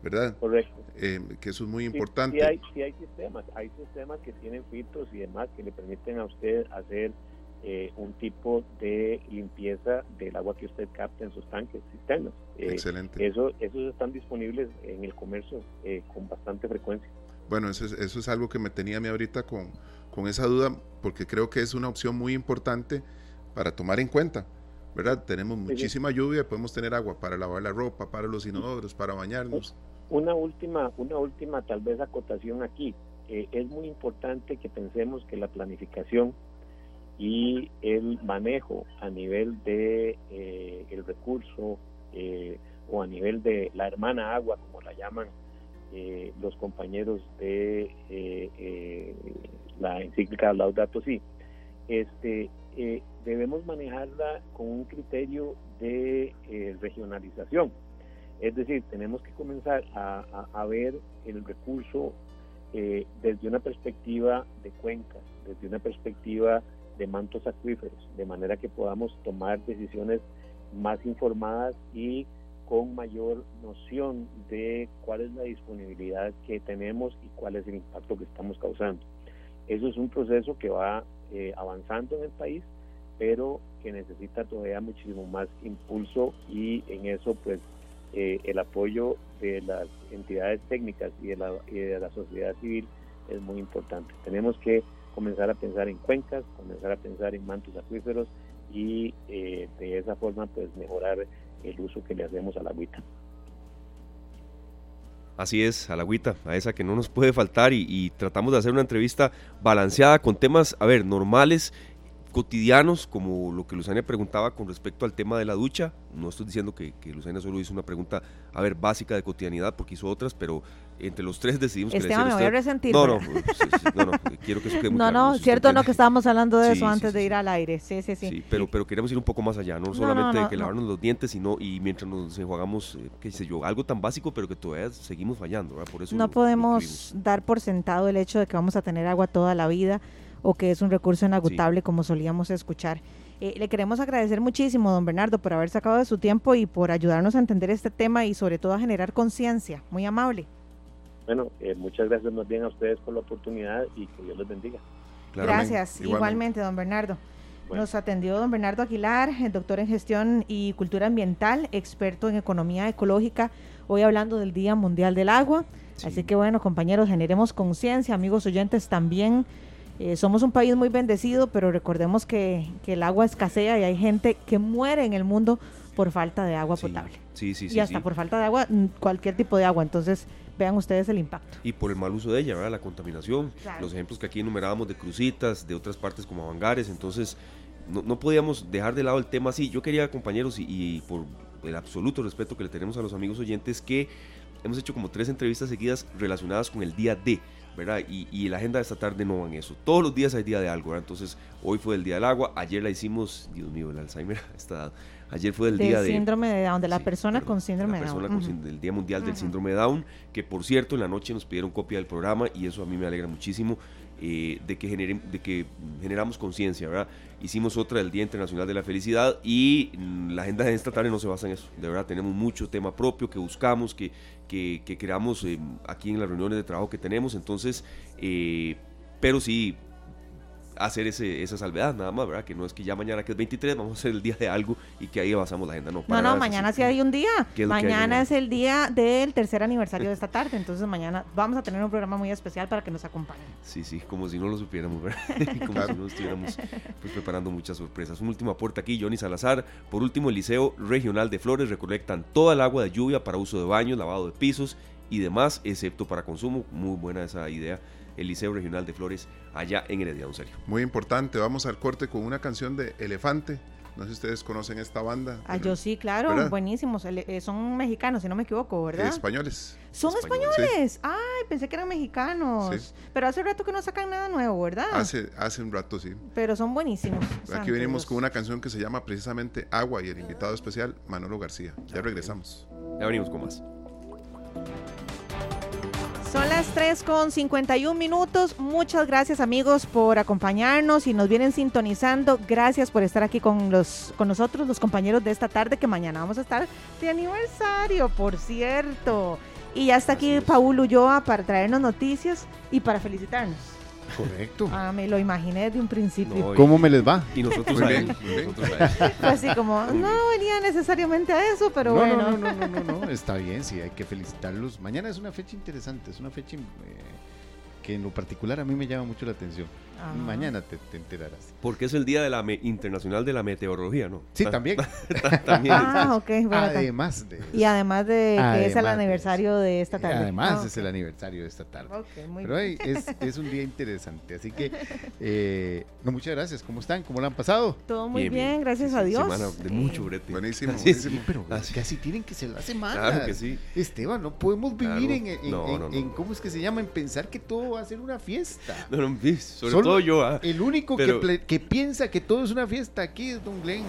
Speaker 3: ¿verdad?
Speaker 5: Correcto.
Speaker 3: Eh, que eso es muy importante.
Speaker 5: Sí, hay, sí, hay, sistemas, hay sistemas que tienen filtros y demás que le permiten a usted hacer eh, un tipo de limpieza del agua que usted capta en sus tanques, sistemas.
Speaker 3: Excelente.
Speaker 5: Eso, esos están disponibles en el comercio con bastante frecuencia.
Speaker 3: Bueno, eso es, eso es algo que me tenía a mí ahorita con, con esa duda, porque creo que es una opción muy importante para tomar en cuenta. ¿verdad? Tenemos muchísima lluvia, podemos tener agua para lavar la ropa, para los inodoros, para bañarnos.
Speaker 5: Una última, una última tal vez acotación aquí. Eh, es muy importante que pensemos que la planificación y el manejo a nivel de eh, el recurso eh, o a nivel de la hermana agua, como la llaman los compañeros de la encíclica Laudato Si, este, eh, debemos manejarla con un criterio de eh, regionalización. Es decir, tenemos que comenzar a, ver el recurso eh, desde una perspectiva de cuencas, desde una perspectiva de mantos acuíferos, de manera que podamos tomar decisiones más informadas y con mayor noción de cuál es la disponibilidad que tenemos y cuál es el impacto que estamos causando. Eso es un proceso que va eh, avanzando en el país, pero que necesita todavía muchísimo más impulso y en eso pues eh, el apoyo de las entidades técnicas y de, la, de la sociedad civil es muy importante. Tenemos que comenzar a pensar en cuencas, comenzar a pensar en mantos acuíferos y eh, de esa forma pues mejorar el uso que le hacemos a la agüita.
Speaker 4: Así es, a la agüita, a esa que no nos puede faltar y, tratamos de hacer una entrevista balanceada con temas, a ver, normales, cotidianos, como lo que Luzania preguntaba con respecto al tema de la ducha. No estoy diciendo que, que Luzania solo hizo una pregunta, a ver, básica de cotidianidad, porque hizo otras, pero entre los tres decidimos
Speaker 2: Esteban, que me voy a resentir.
Speaker 4: No, no, no, no, quiero que eso quede muy
Speaker 2: No, no, cierto, no, que estábamos hablando de *laughs* eso antes de ir al aire. Sí, sí, sí. Sí,
Speaker 4: pero, pero queremos ir un poco más allá, no, solamente de que lavarnos los dientes, sino y mientras nos enjuagamos, eh, qué sé yo, algo tan básico, pero que todavía seguimos fallando, ¿verdad? Por eso
Speaker 2: no podemos dar por sentado el hecho de que vamos a tener agua toda la vida o que es un recurso inagotable como solíamos escuchar. Eh, le queremos agradecer muchísimo, don Bernardo, por haber sacado de su tiempo y por ayudarnos a entender este tema y sobre todo a generar conciencia. Muy amable.
Speaker 5: Bueno, eh, muchas gracias más bien a ustedes por la oportunidad y que Dios les bendiga.
Speaker 2: Gracias, igualmente. don Bernardo. Nos atendió don Bernardo Aguilar, el doctor en gestión y cultura ambiental, experto en economía ecológica, hoy hablando del Día Mundial del Agua. Así que bueno, compañeros, generemos conciencia, amigos oyentes también. Eh, somos un país muy bendecido, pero recordemos que, que, el agua escasea y hay gente que muere en el mundo por falta de agua potable.
Speaker 4: Sí, sí, sí.
Speaker 2: Y hasta por falta de agua, mm, cualquier tipo de agua. Entonces, vean ustedes el impacto.
Speaker 4: Y por el mal uso de ella, ¿verdad? La contaminación, los ejemplos que aquí enumerábamos de crucitas, de otras partes como Avangares, entonces no, no, podíamos dejar de lado el tema así. Yo quería, compañeros, y, y, por el absoluto respeto que le tenemos a los amigos oyentes, que hemos hecho como tres entrevistas seguidas relacionadas con el día D. ¿verdad? Y, y, la agenda de esta tarde no va en eso. Todos los días hay día de algo, ¿verdad? Entonces, hoy fue el día del agua, ayer la hicimos, Dios mío, el Alzheimer *laughs* está Ayer fue el día
Speaker 2: de... síndrome de Down, de la persona con síndrome de
Speaker 4: Down. el Día Mundial del Síndrome de Down, que por cierto en la noche nos pidieron copia del programa y eso a mí me alegra muchísimo eh, de, que de que generamos conciencia, ¿verdad? Hicimos otra del Día Internacional de la Felicidad y mm, la agenda de esta tarde no se basa en eso. De verdad, tenemos mucho tema propio que buscamos, que, que, creamos eh, aquí en las reuniones de trabajo que tenemos. Entonces, eh, pero sí, hacer ese, esa salvedad, nada más, ¿verdad? Que no es que ya mañana que es 23 vamos a hacer el día de algo y que ahí basamos la agenda. No,
Speaker 2: No,
Speaker 4: para
Speaker 2: no,
Speaker 4: nada es
Speaker 2: mañana sí hay un día.
Speaker 4: ¿Qué es lo que hay
Speaker 2: Mañana
Speaker 4: mañana?
Speaker 2: es el día del tercer aniversario de esta tarde. Entonces mañana vamos a tener un programa muy especial para que nos acompañen.
Speaker 4: Sí, sí, como si no lo supiéramos, ¿verdad? *laughs* *laughs* como si no estuviéramos pues, preparando muchas sorpresas. Un último aporte aquí, Johnny Salazar. Por último, el Liceo Regional de Flores recolectan toda el agua de lluvia para uso de baños, lavado de pisos y demás, excepto para consumo. Muy buena esa idea. El Liceo Regional de Flores allá en Heredia, don Sergio.
Speaker 3: Muy importante, vamos al corte con una canción de Elefante. No sé si ustedes conocen esta banda.
Speaker 2: Ah,
Speaker 3: pero-
Speaker 2: yo sí, claro,
Speaker 3: ¿verdad?
Speaker 2: buenísimos. Eh, son mexicanos, si no me equivoco, ¿verdad?
Speaker 3: Españoles.
Speaker 2: son
Speaker 4: españoles,
Speaker 2: españoles. Ay, pensé que eran mexicanos.
Speaker 3: Sí.
Speaker 2: Pero hace rato que no sacan nada nuevo, ¿verdad?
Speaker 3: Hace, hace un rato, sí.
Speaker 2: Pero son buenísimos.
Speaker 3: Aquí venimos
Speaker 2: Dios.
Speaker 3: con una canción que se llama precisamente Agua y el invitado especial, Manolo García. Ya regresamos.
Speaker 4: Ya venimos con más.
Speaker 2: Son las 3 con 51 minutos. Muchas gracias amigos por acompañarnos y nos vienen sintonizando. Gracias por estar aquí con, los, con nosotros, los compañeros de esta tarde, que mañana vamos a estar de aniversario, por cierto. Y ya está aquí Paul Ulloa para traernos noticias y para felicitarnos.
Speaker 6: Correcto.
Speaker 2: Ah, me lo imaginé de un principio.
Speaker 4: No, y-
Speaker 6: ¿Cómo me les va?
Speaker 4: Y nosotros a él, *laughs*
Speaker 2: así como, no venía necesariamente a eso, pero
Speaker 6: no,
Speaker 2: bueno.
Speaker 6: no, no, no, no, no, no, está bien, sí, hay que felicitarlos. Mañana es una fecha interesante, es una fecha eh, que en lo particular a mí me llama mucho la atención. Mañana te, te enterarás.
Speaker 4: Porque es el Día de la Me- Internacional de la Meteorología, ¿no?
Speaker 6: Sí,
Speaker 4: Ta-
Speaker 6: también. *laughs*
Speaker 4: También.
Speaker 2: Ah, ok. bueno, *laughs*
Speaker 6: Además de
Speaker 2: y además de que es el
Speaker 6: de
Speaker 2: aniversario de esta tarde.
Speaker 6: Además
Speaker 2: Ah,
Speaker 6: es el aniversario de esta tarde.
Speaker 2: ok, muy
Speaker 6: Pero
Speaker 2: bien.
Speaker 6: es, *laughs* es un día interesante, así que eh, no, muchas gracias. ¿Cómo están? ¿Cómo lo han pasado?
Speaker 2: Todo muy
Speaker 4: Bien,
Speaker 2: gracias
Speaker 4: Sí,
Speaker 2: a Dios.
Speaker 4: Semana de mucho brete.
Speaker 3: Buenísimo,
Speaker 4: Sí,
Speaker 3: buenísimo.
Speaker 4: sí.
Speaker 6: Pero casi tienen que ser la semana.
Speaker 4: Claro que sí.
Speaker 6: Esteban, no podemos
Speaker 4: Claro.
Speaker 6: vivir en, en-
Speaker 4: No,
Speaker 6: en-
Speaker 4: no, no.
Speaker 6: en- ¿cómo es que se llama? En pensar que todo va a ser una fiesta.
Speaker 4: No, no, sobre
Speaker 6: Solo
Speaker 4: todo yo. ah.
Speaker 6: El único
Speaker 4: Pero-
Speaker 6: que, ple- que piensa que todo es una fiesta aquí es Don Glenn.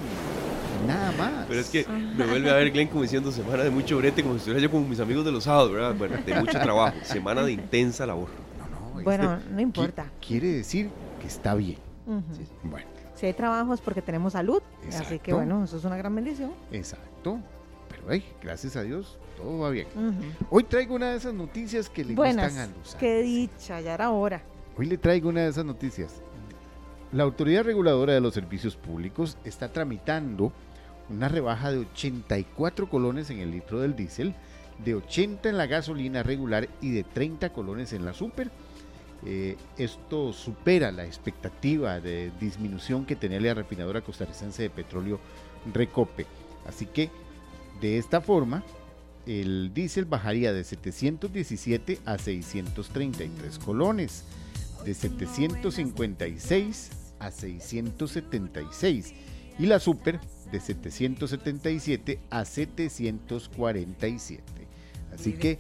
Speaker 6: Nada más.
Speaker 4: Pero es que me vuelve a ver Glenn como diciendo semana de mucho brete, como si estuviera yo con mis amigos de los sábados, ¿verdad? Bueno, de mucho trabajo, semana de intensa labor.
Speaker 6: No, no,
Speaker 2: Bueno,
Speaker 6: este-
Speaker 2: no importa.
Speaker 6: qui- Quiere decir que está bien.
Speaker 2: Ujú.
Speaker 4: Sí, sí.
Speaker 6: Bueno,
Speaker 2: Si hay trabajo es porque tenemos salud. Así que bueno, eso es una gran bendición.
Speaker 6: exacto. Pero hey, gracias a Dios, todo va bien. Hoy traigo una de esas noticias que le
Speaker 2: Buenas.
Speaker 6: gustan a los
Speaker 2: Qué dicha, ya era hora.
Speaker 6: Hoy le traigo una de esas noticias. La Autoridad Reguladora de los Servicios Públicos está tramitando una rebaja de 84 colones en el litro del diésel, de 80 en la gasolina regular y de 30 colones en la super. Eh, esto supera la expectativa de disminución que tenía la refinadora costarricense de petróleo Recope. Así que de esta forma, el diésel bajaría de 717 a 633 colones, de 756 a 676 y la super de 777 a 747. Así que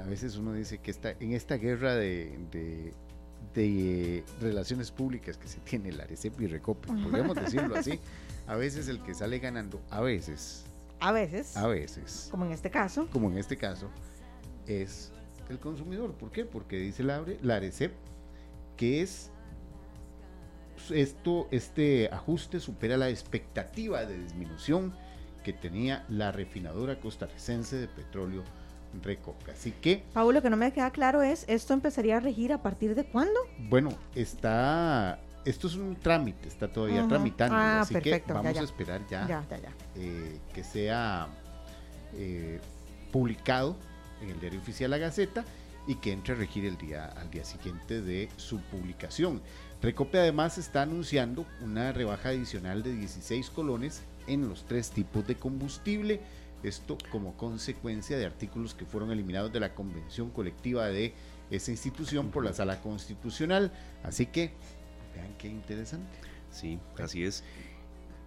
Speaker 6: a veces uno dice que está en esta guerra de, de- de relaciones públicas que se tiene la Arecep y Recope, podríamos *laughs* decirlo así, a veces el que sale ganando, a veces,
Speaker 2: A veces,
Speaker 6: a veces,
Speaker 2: como en este caso,
Speaker 6: como en este caso, es el consumidor. ¿Por qué? Porque dice la, la Arecep que es esto, este ajuste supera la expectativa de disminución que tenía la refinadora costarricense de petróleo Recope. Así que,
Speaker 2: Paulo, lo que no me queda claro es, ¿esto empezaría a regir a partir de cuándo?
Speaker 6: bueno, está, esto es un trámite, está todavía tramitando,
Speaker 2: Ah,
Speaker 6: así
Speaker 2: perfecto,
Speaker 6: que vamos
Speaker 2: ya.
Speaker 6: a esperar
Speaker 2: ya.
Speaker 6: eh, que sea eh, publicado en el diario oficial La Gaceta y que entre a regir el día, al día siguiente de su publicación. Recope además está anunciando una rebaja adicional de 16 colones en los tres tipos de combustible. Esto como consecuencia de artículos que fueron eliminados de la convención colectiva de esa institución por la sala constitucional. Así que, vean qué interesante.
Speaker 4: Sí, así es.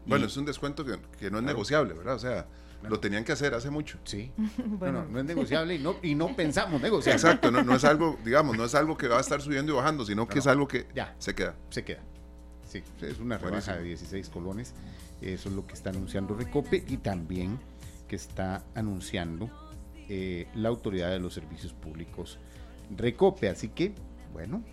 Speaker 3: Bueno,
Speaker 4: Y-
Speaker 3: es un descuento que, que no es negociable, ¿verdad? O sea, lo tenían que hacer hace mucho.
Speaker 6: Sí, *laughs*
Speaker 2: Bueno.
Speaker 6: no, no, no es negociable y no, y no pensamos negociar.
Speaker 3: Exacto, no, no es algo, *laughs* digamos, no es algo que va a estar subiendo y bajando, sino que
Speaker 6: No,
Speaker 3: es algo que
Speaker 6: ya.
Speaker 3: se queda.
Speaker 6: se queda. Sí, es una rebaja de 16 colones. Eso es lo que está anunciando Recope y también que está anunciando eh, la Autoridad de los Servicios Públicos Recope. Así que, bueno,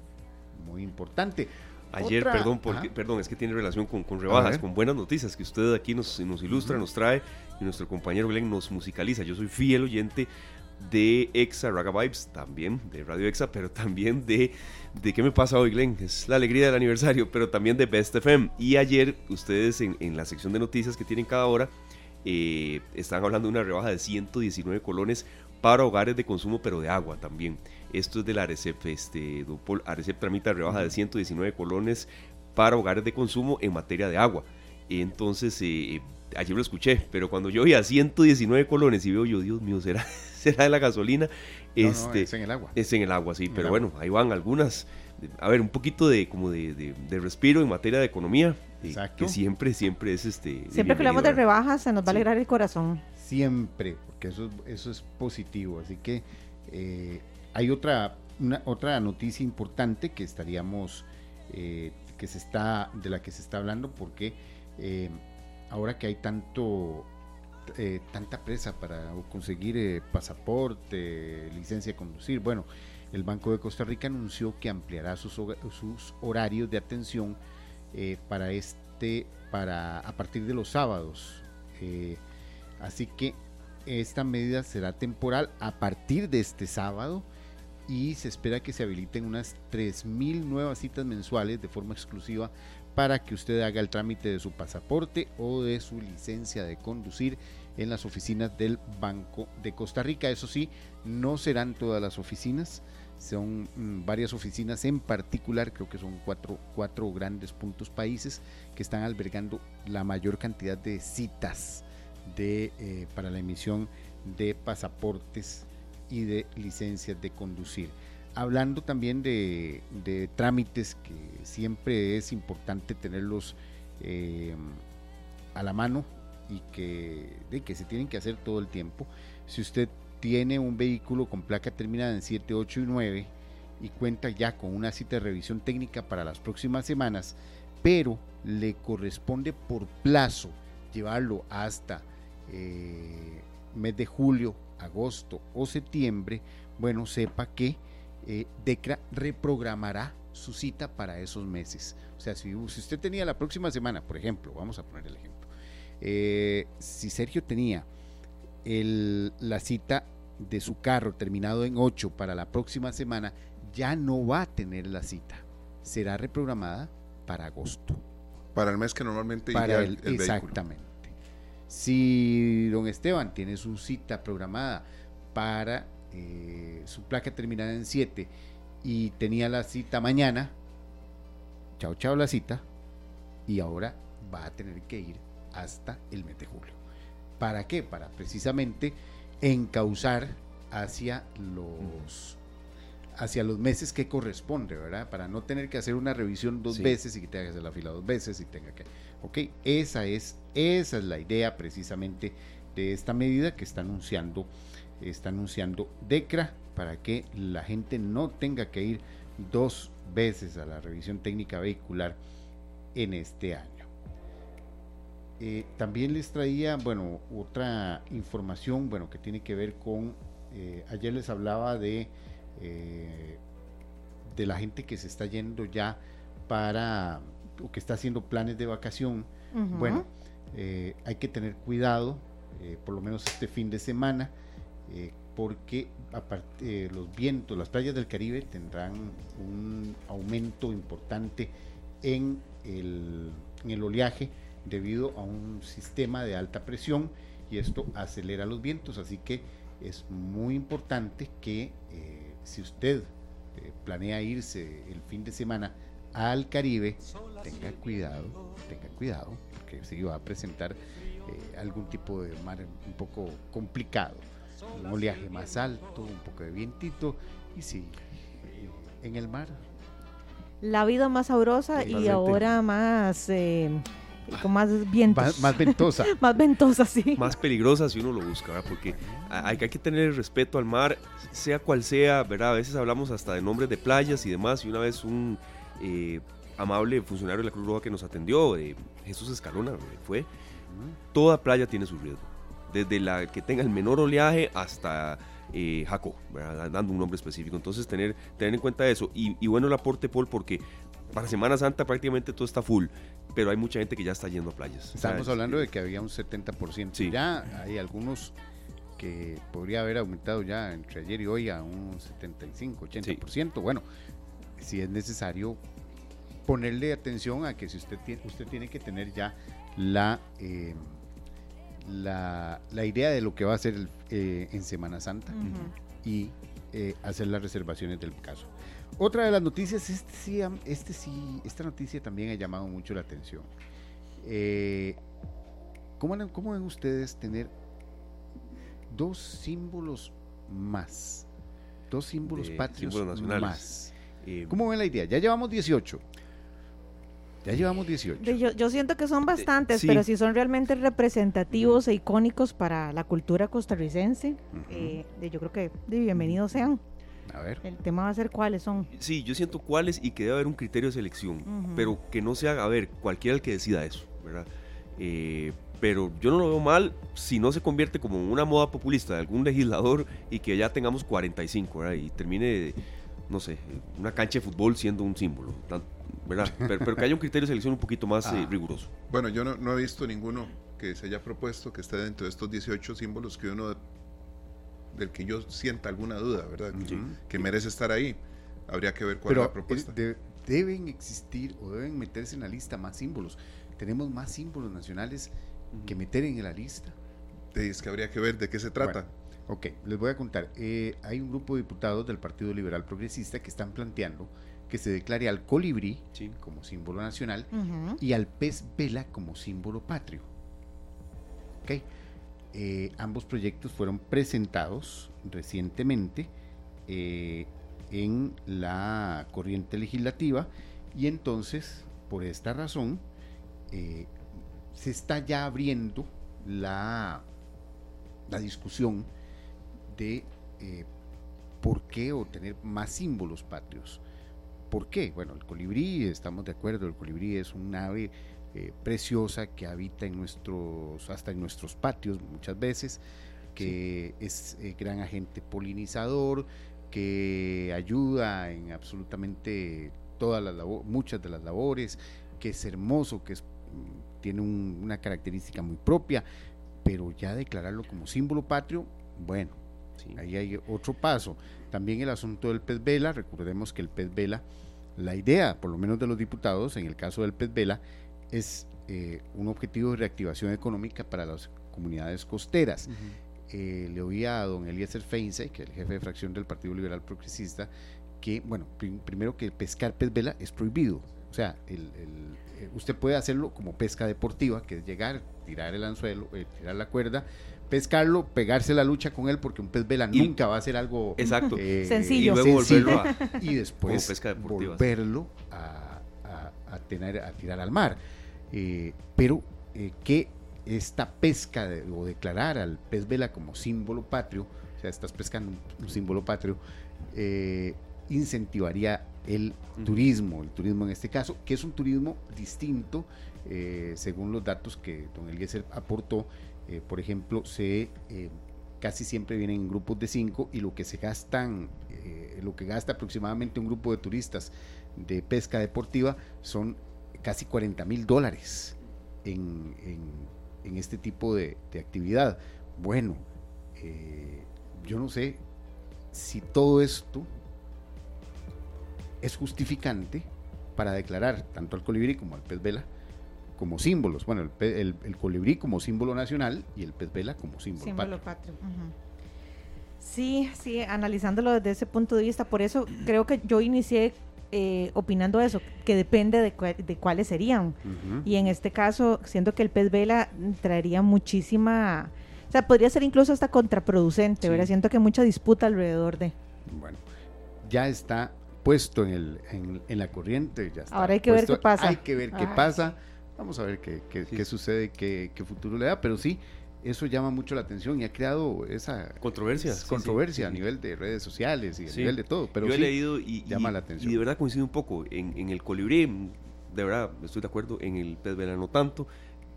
Speaker 6: muy importante.
Speaker 4: Ayer,
Speaker 6: Otra-
Speaker 4: perdón, porque,
Speaker 6: Ajá.
Speaker 4: perdón, es que tiene relación con, con rebajas, con buenas noticias que usted aquí nos, nos ilustra, nos trae y nuestro compañero Glenn nos musicaliza. Yo soy fiel oyente de Exa Raga Vibes, también de Radio Exa, pero también de, de ¿qué me pasa hoy, Glenn? Es la alegría del aniversario, pero también de Best FM. Y ayer ustedes en, en la sección de noticias que tienen cada hora, eh, están hablando de una rebaja de 119 colones para hogares de consumo, pero de agua también. Esto es de la Arecep, este, Arecep tramita rebaja de 119 colones para hogares de consumo en materia de agua. Entonces, eh, ayer lo escuché, pero cuando yo vi a 119 colones y veo yo, Dios mío, ¿será, *laughs* será de la gasolina? este,
Speaker 6: es en el agua.
Speaker 4: Es en el agua, sí, pero bueno, ahí van algunas. A ver, un poquito de como de, de, respiro en materia de economía. Eh, Exacto. Que siempre, siempre es este.
Speaker 2: Siempre que hablamos de rebajas, se nos va a alegrar el corazón.
Speaker 6: Siempre, porque eso, eso es positivo. Así que eh, hay otra, una, otra noticia importante que estaríamos, eh, que se está, de la que se está hablando, porque ahora que hay tanto eh, tanta presa para conseguir eh, pasaporte, licencia de conducir. Bueno, el Banco de Costa Rica anunció que ampliará sus, sus horarios de atención eh, para este, para a partir de los sábados. así que esta medida será temporal a partir de este sábado y se espera que se habiliten unas 3.000 nuevas citas mensuales de forma exclusiva para que usted haga el trámite de su pasaporte o de su licencia de conducir en las oficinas del Banco de Costa Rica. Eso sí, no serán todas las oficinas, son mm, varias oficinas en particular, creo que son cuatro, cuatro grandes puntos países que están albergando la mayor cantidad de citas de, eh, para la emisión de pasaportes y de licencias de conducir hablando también de, trámites que siempre es importante tenerlos eh, a la mano y que, de, que se tienen que hacer todo el tiempo. Si usted tiene un vehículo con placa terminada en 7, 8 y 9 y cuenta ya con una cita de revisión técnica para las próximas semanas, pero le corresponde por plazo llevarlo hasta eh, mes de julio, agosto o septiembre, bueno, sepa que eh, DECRA reprogramará su cita para esos meses. O sea, si, usted tenía la próxima semana, por ejemplo, vamos a poner el ejemplo, eh, si Sergio tenía la cita de su carro terminado en 8 para la próxima semana, ya no va a tener la cita. Será reprogramada para agosto.
Speaker 3: Para el mes que normalmente
Speaker 6: para el, Exactamente. Si don Esteban tiene su cita programada para eh, su placa terminada en 7 y tenía la cita mañana, chao, chao la cita, y ahora va a tener que ir hasta el mes de julio. ¿Para qué? Para precisamente encauzar hacia los hacia los meses que corresponde, ¿verdad? Para no tener que hacer una revisión dos veces y que tenga que hacer la fila dos veces y tenga que... Ok, esa es, esa es la idea precisamente de esta medida que está anunciando está anunciando DECRA para que la gente no tenga que ir dos veces a la revisión técnica vehicular en este año. Eh, también les traía, bueno, otra información, bueno, que tiene que ver con, eh, ayer les hablaba de, eh, de la gente que se está yendo ya para, o que está haciendo planes de vacación. Bueno, hay que tener cuidado, por lo menos este fin de semana, eh, porque aparte, eh, los vientos, las playas del Caribe tendrán un aumento importante en el, en el oleaje debido a un sistema de alta presión y esto acelera los vientos, así que es muy importante que eh, si usted planea irse el fin de semana al Caribe, tenga cuidado, tenga cuidado, porque se va a presentar algún tipo de mar un poco complicado un oleaje más alto, un poco de vientito y sí, eh, en el mar.
Speaker 2: La vida más sabrosa y ahora más... Eh, con más vientos.
Speaker 6: Más, ventosa. *laughs*
Speaker 2: más ventosa, sí.
Speaker 4: Más peligrosa si uno lo busca, ¿verdad? Porque hay, hay, que tener respeto al mar, sea cual sea, ¿verdad? A veces hablamos hasta de nombres de playas y demás, y una vez un eh, amable funcionario de la Cruz Roja que nos atendió, Jesús Escalona, fue, toda playa tiene su riesgo desde la que tenga el menor oleaje hasta eh, Jaco, dando un nombre específico. Entonces, tener, tener en cuenta eso. Y, bueno el aporte, Paul, porque para Semana Santa prácticamente todo está full, pero hay mucha gente que ya está yendo a playas.
Speaker 6: Estamos hablando de que había un 70%. Ya hay algunos que podría haber aumentado ya entre ayer y hoy a un 75, 80%. Bueno, si es necesario ponerle atención a que si usted tiene, usted tiene que tener ya la, eh, la, la, idea de lo que va a hacer eh, en Semana Santa y eh, hacer las reservaciones del caso. Otra de las noticias, este sí, este sí, esta noticia también ha llamado mucho la atención. ¿cómo, ¿Cómo ven ustedes tener dos símbolos más? Dos símbolos patrios más. ¿Cómo ven la idea? Ya llevamos 18. Ya llevamos 18.
Speaker 2: Yo, yo siento que son bastantes, pero si son realmente representativos e icónicos para la cultura costarricense, eh, yo creo que de bienvenidos sean.
Speaker 6: A ver.
Speaker 2: El tema va a ser cuáles son.
Speaker 4: Sí, yo siento cuáles y que debe haber un criterio de selección, pero que no sea, a ver, cualquiera el que decida eso, ¿verdad? Eh, pero yo no lo veo mal si no se convierte como una moda populista de algún legislador y que ya tengamos 45, ¿verdad? Y termine, no sé, una cancha de fútbol siendo un símbolo. ¿verdad? *laughs* Pero, que haya un criterio de selección un poquito más eh, ah. riguroso.
Speaker 3: Bueno, yo no, he visto ninguno que se haya propuesto que esté dentro de estos 18 símbolos que uno del que yo sienta alguna duda, ¿verdad? Que, merece estar ahí. Habría que ver cuál es la propuesta.
Speaker 6: deben existir o deben meterse en la lista más símbolos. Tenemos más símbolos nacionales que meter en la lista.
Speaker 3: Es que habría que ver de qué se trata.
Speaker 6: ok, les voy a contar. Eh, hay un grupo de diputados del Partido Liberal Progresista que están planteando que se declare al colibrí como símbolo nacional y al pez vela como símbolo patrio. ¿Okay? Eh, ambos proyectos fueron presentados recientemente eh, en la corriente legislativa y entonces, por esta razón, eh, se está ya abriendo la, la discusión de por qué obtener más símbolos patrios. ¿Por qué? Bueno, el colibrí, estamos de acuerdo, el colibrí es un ave eh, preciosa que habita en nuestros, hasta en nuestros patios muchas veces, que es eh, gran agente polinizador, que ayuda en absolutamente todas las muchas de las labores, que es hermoso, que es, mm, tiene una característica muy propia, pero ya declararlo como símbolo patrio, bueno, ahí hay otro paso. También el asunto del pez vela, recordemos que el pez vela, la idea, por lo menos de los diputados, en el caso del pez vela, es eh, un objetivo de reactivación económica para las comunidades costeras. Eh, le oía a don Eliezer Feinse, que es el jefe de fracción del Partido Liberal Progresista, que, bueno, primero que pescar pez vela es prohibido. O sea, el, eh, usted puede hacerlo como pesca deportiva, que es llegar, tirar el anzuelo, tirar la cuerda, pescarlo, pegarse la lucha con él, porque un pez vela nunca va a ser algo
Speaker 4: exacto.
Speaker 2: Eh, sencillo.
Speaker 4: Y luego volverlo a, *laughs*
Speaker 6: y después volverlo a, a, tener, a tirar al mar. Eh, pero eh, que esta pesca o declarar al pez vela como símbolo patrio, o sea, estás pescando un, símbolo patrio, incentivaría el turismo, el turismo en este caso, que es un turismo distinto, según los datos que don Eliezer aportó, eh, por ejemplo, se eh, casi siempre vienen en grupos de cinco y lo que se gastan, eh, lo que gasta aproximadamente un grupo de turistas de pesca deportiva son casi 40 mil dólares en, este tipo de, actividad. Bueno, yo no sé si todo esto es justificante para declarar tanto al colibrí como al pez vela como símbolos. Bueno, el, el, colibrí como símbolo nacional y el pez vela como símbolo, patrio.
Speaker 2: Sí, sí, analizándolo desde ese punto de vista, por eso creo que yo inicié eh, opinando eso, que depende de, de cuáles serían. Y en este caso, siento que el pez vela traería muchísima, o sea, podría ser incluso hasta contraproducente, ¿verdad? Siento que mucha disputa alrededor de.
Speaker 6: Bueno, ya está puesto en, el, en, la corriente, ya está.
Speaker 2: Ahora hay que ver qué pasa.
Speaker 6: Hay que ver qué pasa. Vamos a ver qué, qué, sucede, qué, qué, futuro le da, pero sí, eso llama mucho la atención y ha creado esa
Speaker 4: controversia,
Speaker 6: controversia a nivel de redes sociales y a nivel de todo. Pero
Speaker 4: Yo he leído y
Speaker 6: llama la atención.
Speaker 4: Y de verdad coincido un poco en, en el colibrí, de verdad estoy de acuerdo, en el pez no tanto.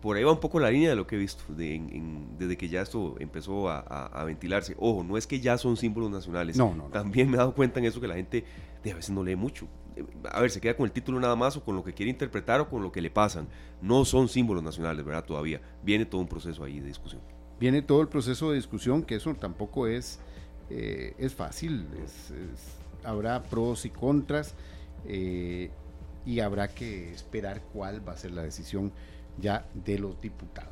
Speaker 4: Por ahí va un poco la línea de lo que he visto desde que ya esto empezó a, a, ventilarse. Ojo, no es que ya son símbolos nacionales.
Speaker 6: No, no,
Speaker 4: También me he dado cuenta en eso que la gente de a veces no lee mucho a ver, se queda con el título nada más o con lo que quiere interpretar o con lo que le pasan. No son símbolos nacionales, ¿verdad? Todavía. Viene todo un proceso ahí de discusión.
Speaker 6: viene todo el proceso de discusión, que eso tampoco es, eh, es fácil, habrá pros y contras eh, y habrá que esperar cuál va a ser la decisión ya de los diputados.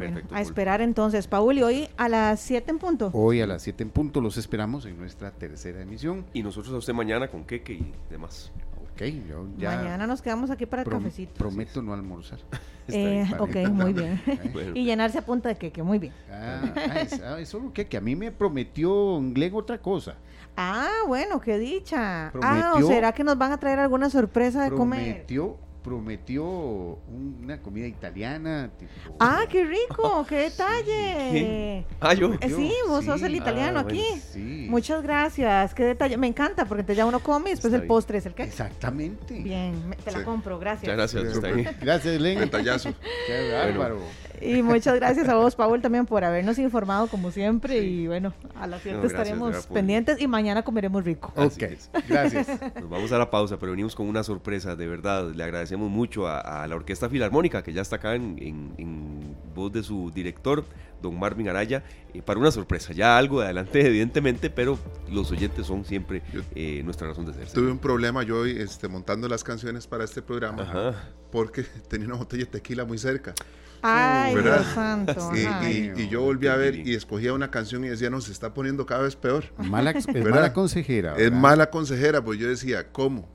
Speaker 2: Bueno,
Speaker 4: Perfecto.
Speaker 2: a esperar entonces, Paul, y hoy a las 7 en punto.
Speaker 6: Hoy a las 7 en punto los esperamos en nuestra tercera emisión.
Speaker 4: Y nosotros a usted mañana con queque y demás.
Speaker 6: Ok, yo ya
Speaker 2: Mañana nos quedamos aquí para el
Speaker 6: prom-
Speaker 2: cafecito.
Speaker 6: prometo no almorzar. *laughs*
Speaker 2: Eh, *laughs* ok, muy bien. *laughs*
Speaker 4: Bueno.
Speaker 2: y llenarse a punta de queque, muy bien.
Speaker 6: Ah, ah, es, ah, es solo que, que a mí me prometió Glenn otra cosa.
Speaker 2: Ah, bueno, qué dicha. ah,
Speaker 6: Prometió-
Speaker 2: ¿o será que nos van a traer alguna sorpresa de comer?
Speaker 6: Prometió, prometió una comida italiana. Tipo,
Speaker 2: Ah, qué rico, qué *laughs* detalle.
Speaker 4: Ah, yo.
Speaker 2: Eh, sí, vos sos el
Speaker 6: Sí.
Speaker 2: italiano
Speaker 4: Ah, bueno,
Speaker 2: aquí.
Speaker 6: Sí.
Speaker 2: Muchas gracias, qué detalle. Me encanta porque entonces ya uno come y después
Speaker 4: Está
Speaker 2: el
Speaker 4: bien.
Speaker 2: postre es el que.
Speaker 6: Exactamente.
Speaker 2: Bien, te la
Speaker 3: Sí.
Speaker 2: compro, gracias.
Speaker 4: Muchas gracias. Está bien. *laughs*
Speaker 6: Gracias, Glenn.
Speaker 3: Detallazo.
Speaker 6: Qué bárbaro.
Speaker 2: Y muchas gracias a vos, Paul, también por habernos informado como siempre. Y bueno, a las 7
Speaker 4: No, gracias,
Speaker 2: estaremos pendientes y mañana comeremos rico.
Speaker 6: Ok, gracias.
Speaker 4: Nos vamos a la pausa, pero venimos con una sorpresa, de verdad. Le agradecemos mucho a, a la Orquesta Filarmónica, que ya está acá en, en- en voz de su director, don Marvin Araya, eh, para una sorpresa. Ya algo de adelante, *laughs* evidentemente, pero los oyentes son siempre eh, nuestra razón de ser.
Speaker 3: Tuve un problema yo hoy este, montando las canciones para este programa
Speaker 4: Ajá.
Speaker 3: porque *laughs* tenía una botella de tequila muy cerca.
Speaker 2: Ay,
Speaker 3: ¿Verdad?
Speaker 2: Dios santo.
Speaker 3: Y,
Speaker 2: ajá.
Speaker 3: y- y yo volví a ver y escogía una canción y decía, no, se está poniendo cada vez peor.
Speaker 6: Mala, es mala consejera.
Speaker 3: Es mala consejera, pues yo decía, ¿cómo?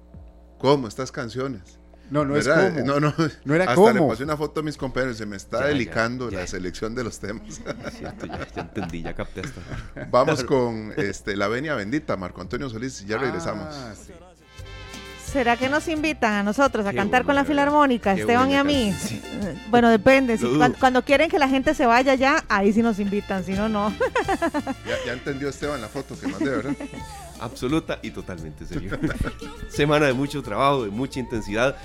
Speaker 3: ¿Cómo estas canciones?
Speaker 6: No, no es
Speaker 3: ¿Verdad?
Speaker 6: como.
Speaker 3: No, no,
Speaker 6: No era
Speaker 3: hasta
Speaker 6: cómo.
Speaker 3: le pasé una foto a mis compañeros, se me está
Speaker 4: Ya,
Speaker 3: delicando
Speaker 4: ya.
Speaker 3: la selección de los temas.
Speaker 4: Cierto, ya, ya entendí, ya capté hasta.
Speaker 3: Vamos *laughs* con este, La Venia Bendita, Marco Antonio Solís, y ya regresamos.
Speaker 6: Ah, sí.
Speaker 2: ¿Será que nos invitan a nosotros a
Speaker 4: Qué
Speaker 2: cantar con la Filarmónica,
Speaker 4: qué
Speaker 2: Esteban y a mí?
Speaker 4: sí. *laughs*
Speaker 2: Bueno, depende. si cuando, quieren que la gente se vaya ya, ahí sí nos invitan, si no, no.
Speaker 3: Ya, ya entendió Esteban la foto que mandé, ¿verdad? *laughs*
Speaker 4: Absoluta y totalmente serio. *laughs* Semana de mucho trabajo, de mucha intensidad.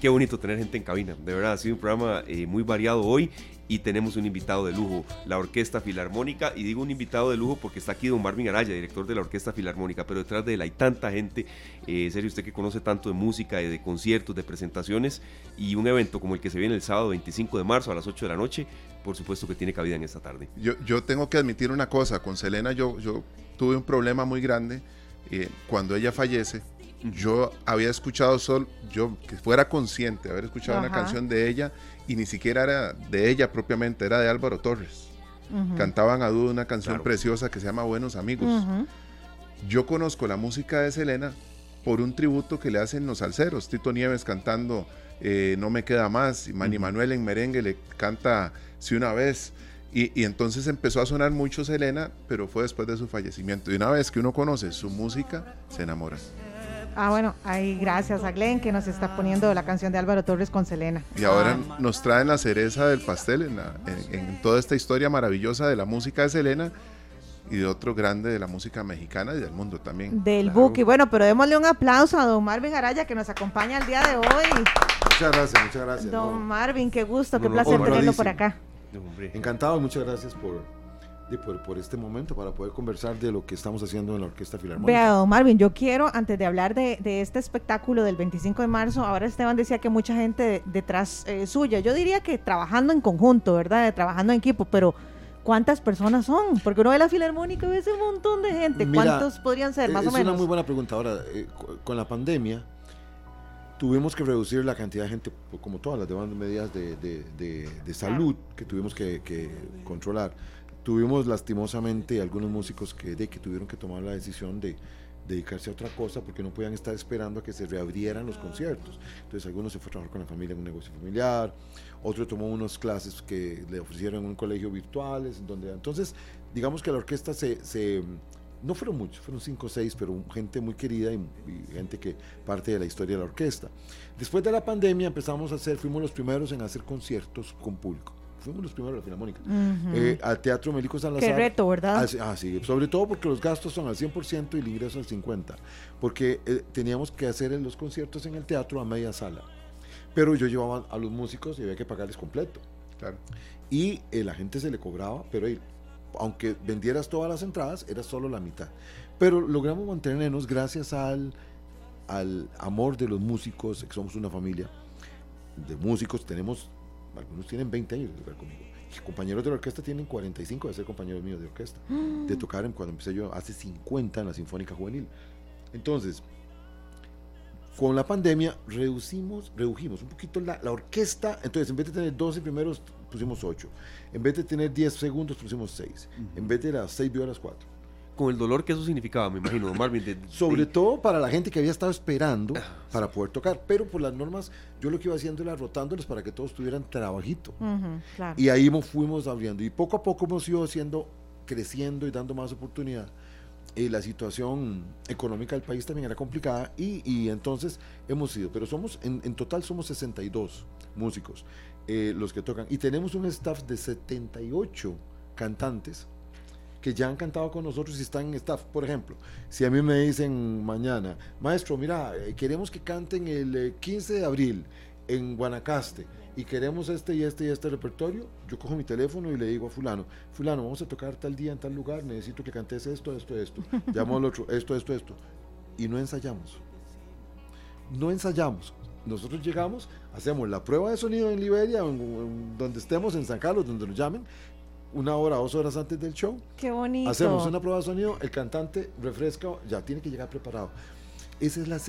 Speaker 4: Qué bonito tener gente en cabina. De verdad, ha sido un programa eh, muy variado hoy y tenemos un invitado de lujo, la Orquesta Filarmónica. Y digo un invitado de lujo porque está aquí don Marvin Araya, director de la Orquesta Filarmónica. Pero detrás de él hay tanta gente, eh, serio, usted que conoce tanto de música, de, de conciertos, de presentaciones y un evento como el que se viene el sábado 25 de marzo a las 8 de la noche, por supuesto que tiene cabida en esta tarde.
Speaker 3: Yo, yo tengo que admitir una cosa, con Selena yo, yo tuve un problema muy grande. eh, cuando ella fallece, yo había escuchado solo, yo que fuera consciente de haber escuchado una canción de ella y ni siquiera era de ella propiamente, era de Álvaro Torres. Cantaban a dúo una canción
Speaker 4: Claro.
Speaker 3: preciosa que se llama Buenos Amigos. Yo conozco la música de Selena por un tributo que le hacen los salseros. Tito Nieves cantando eh, No me queda más. Y Manny Manuel en merengue le canta Si una vez. Y, y entonces empezó a sonar mucho Selena, pero fue después de su fallecimiento. Y una vez que uno conoce su música, se enamora.
Speaker 2: Ah, bueno, ahí gracias a Glenn que nos está poniendo la canción de Álvaro Torres con Selena.
Speaker 3: Y ahora nos traen la cereza del pastel en, la- en- en toda esta historia maravillosa de la música de Selena y de otro grande de la música mexicana y del mundo también.
Speaker 2: Del
Speaker 6: Claro.
Speaker 2: Buki. Bueno, pero démosle un aplauso a don Marvin Araya que nos acompaña el día de hoy.
Speaker 7: Muchas gracias, muchas gracias.
Speaker 2: Don
Speaker 7: no.
Speaker 2: Marvin, qué gusto,
Speaker 4: No,
Speaker 2: qué
Speaker 4: no,
Speaker 2: placer tenerlo por acá.
Speaker 7: Encantado y muchas gracias por, de- por, por este momento para poder conversar de lo que estamos haciendo en la Orquesta Filarmónica.
Speaker 2: Vea, don Marvin, yo quiero, antes de hablar de, de este espectáculo del 25 de marzo, ahora Esteban decía que mucha gente de- detrás eh, suya. Yo diría que trabajando en conjunto, ¿verdad? Trabajando en equipo, pero ¿cuántas personas son? Porque uno ve la filarmónica y ese montón de gente.
Speaker 7: Mira,
Speaker 2: ¿Cuántos podrían ser,
Speaker 7: Eh,
Speaker 2: más
Speaker 7: es
Speaker 2: o menos?
Speaker 7: una muy buena pregunta. Ahora, eh, co- con la pandemia, tuvimos que reducir la cantidad de gente, pues, como todas las demás medidas de, de- de- de salud que tuvimos que, que controlar. Tuvimos lastimosamente algunos músicos que, que tuvieron que tomar la decisión de dedicarse a otra cosa porque no podían estar esperando a que se reabrieran los conciertos. Entonces algunos se fue a trabajar con la familia en un negocio familiar, otro tomó unas clases que le ofrecieron en un colegio virtuales, donde entonces digamos que la orquesta se, se no fueron muchos, fueron cinco o seis, pero gente muy querida y, y gente que parte de la historia de la orquesta. Después de la pandemia empezamos a hacer, fuimos los primeros en hacer conciertos con público. Fuimos los primeros de la Filarmónica.
Speaker 2: Ujú.
Speaker 7: Eh, al Teatro Mélico Salazar.
Speaker 2: Qué reto, ¿verdad?
Speaker 7: Ah, sí, ah, sí, sobre todo porque los gastos son al 100% y el ingreso al 50%, porque eh, teníamos que hacer los conciertos en el teatro a media sala, pero yo llevaba a los músicos y había que pagarles completo,
Speaker 3: Claro.
Speaker 7: y eh, la gente se le cobraba, pero eh, aunque vendieras todas las entradas, era solo la mitad, pero logramos mantenernos gracias al, al amor de los músicos, que somos una familia de músicos, tenemos, algunos tienen 20 años de tocar conmigo, compañeros de la orquesta tienen 45 de ser compañeros míos de orquesta, de tocar en, cuando empecé yo hace 50 en la Sinfónica Juvenil. Entonces, con la pandemia reducimos, redujimos un poquito la, la, orquesta, entonces en vez de tener 12 primeros pusimos 8, en vez de tener 10 segundos pusimos 6, en vez de las 6 violas 4.
Speaker 4: Con el dolor que eso significaba, me imagino, don Marvin. de-
Speaker 7: Sobre todo para la gente que había estado esperando para poder tocar, pero por las normas yo lo que iba haciendo era rotándoles para que todos tuvieran trabajito.
Speaker 2: Claro.
Speaker 7: Y ahí mo- fuimos abriendo. Y poco a poco hemos ido haciendo, creciendo y dando más oportunidad. Eh, la situación económica del país también era complicada y, y entonces hemos ido. Pero somos, en, en total somos 62 músicos eh, los que tocan. Y tenemos un staff de 78 cantantes que ya han cantado con nosotros y están en staff. Por ejemplo, si a mí me dicen mañana, maestro, mira, eh, queremos que canten el eh, 15 de abril en Guanacaste y queremos este y este y este repertorio, yo cojo mi teléfono y le digo a fulano, fulano, vamos a tocar tal día en tal lugar, necesito que cantes esto, esto, esto, *laughs* llamo al otro, esto, esto, esto, y no ensayamos. No ensayamos. Nosotros llegamos, hacemos la prueba de sonido en Liberia, en- en donde estemos, en San Carlos, donde nos llamen, una hora, dos horas antes del show,
Speaker 2: Qué bonito.
Speaker 7: Hacemos una prueba de sonido, el cantante refresca, ya tiene que llegar preparado. Esa es la,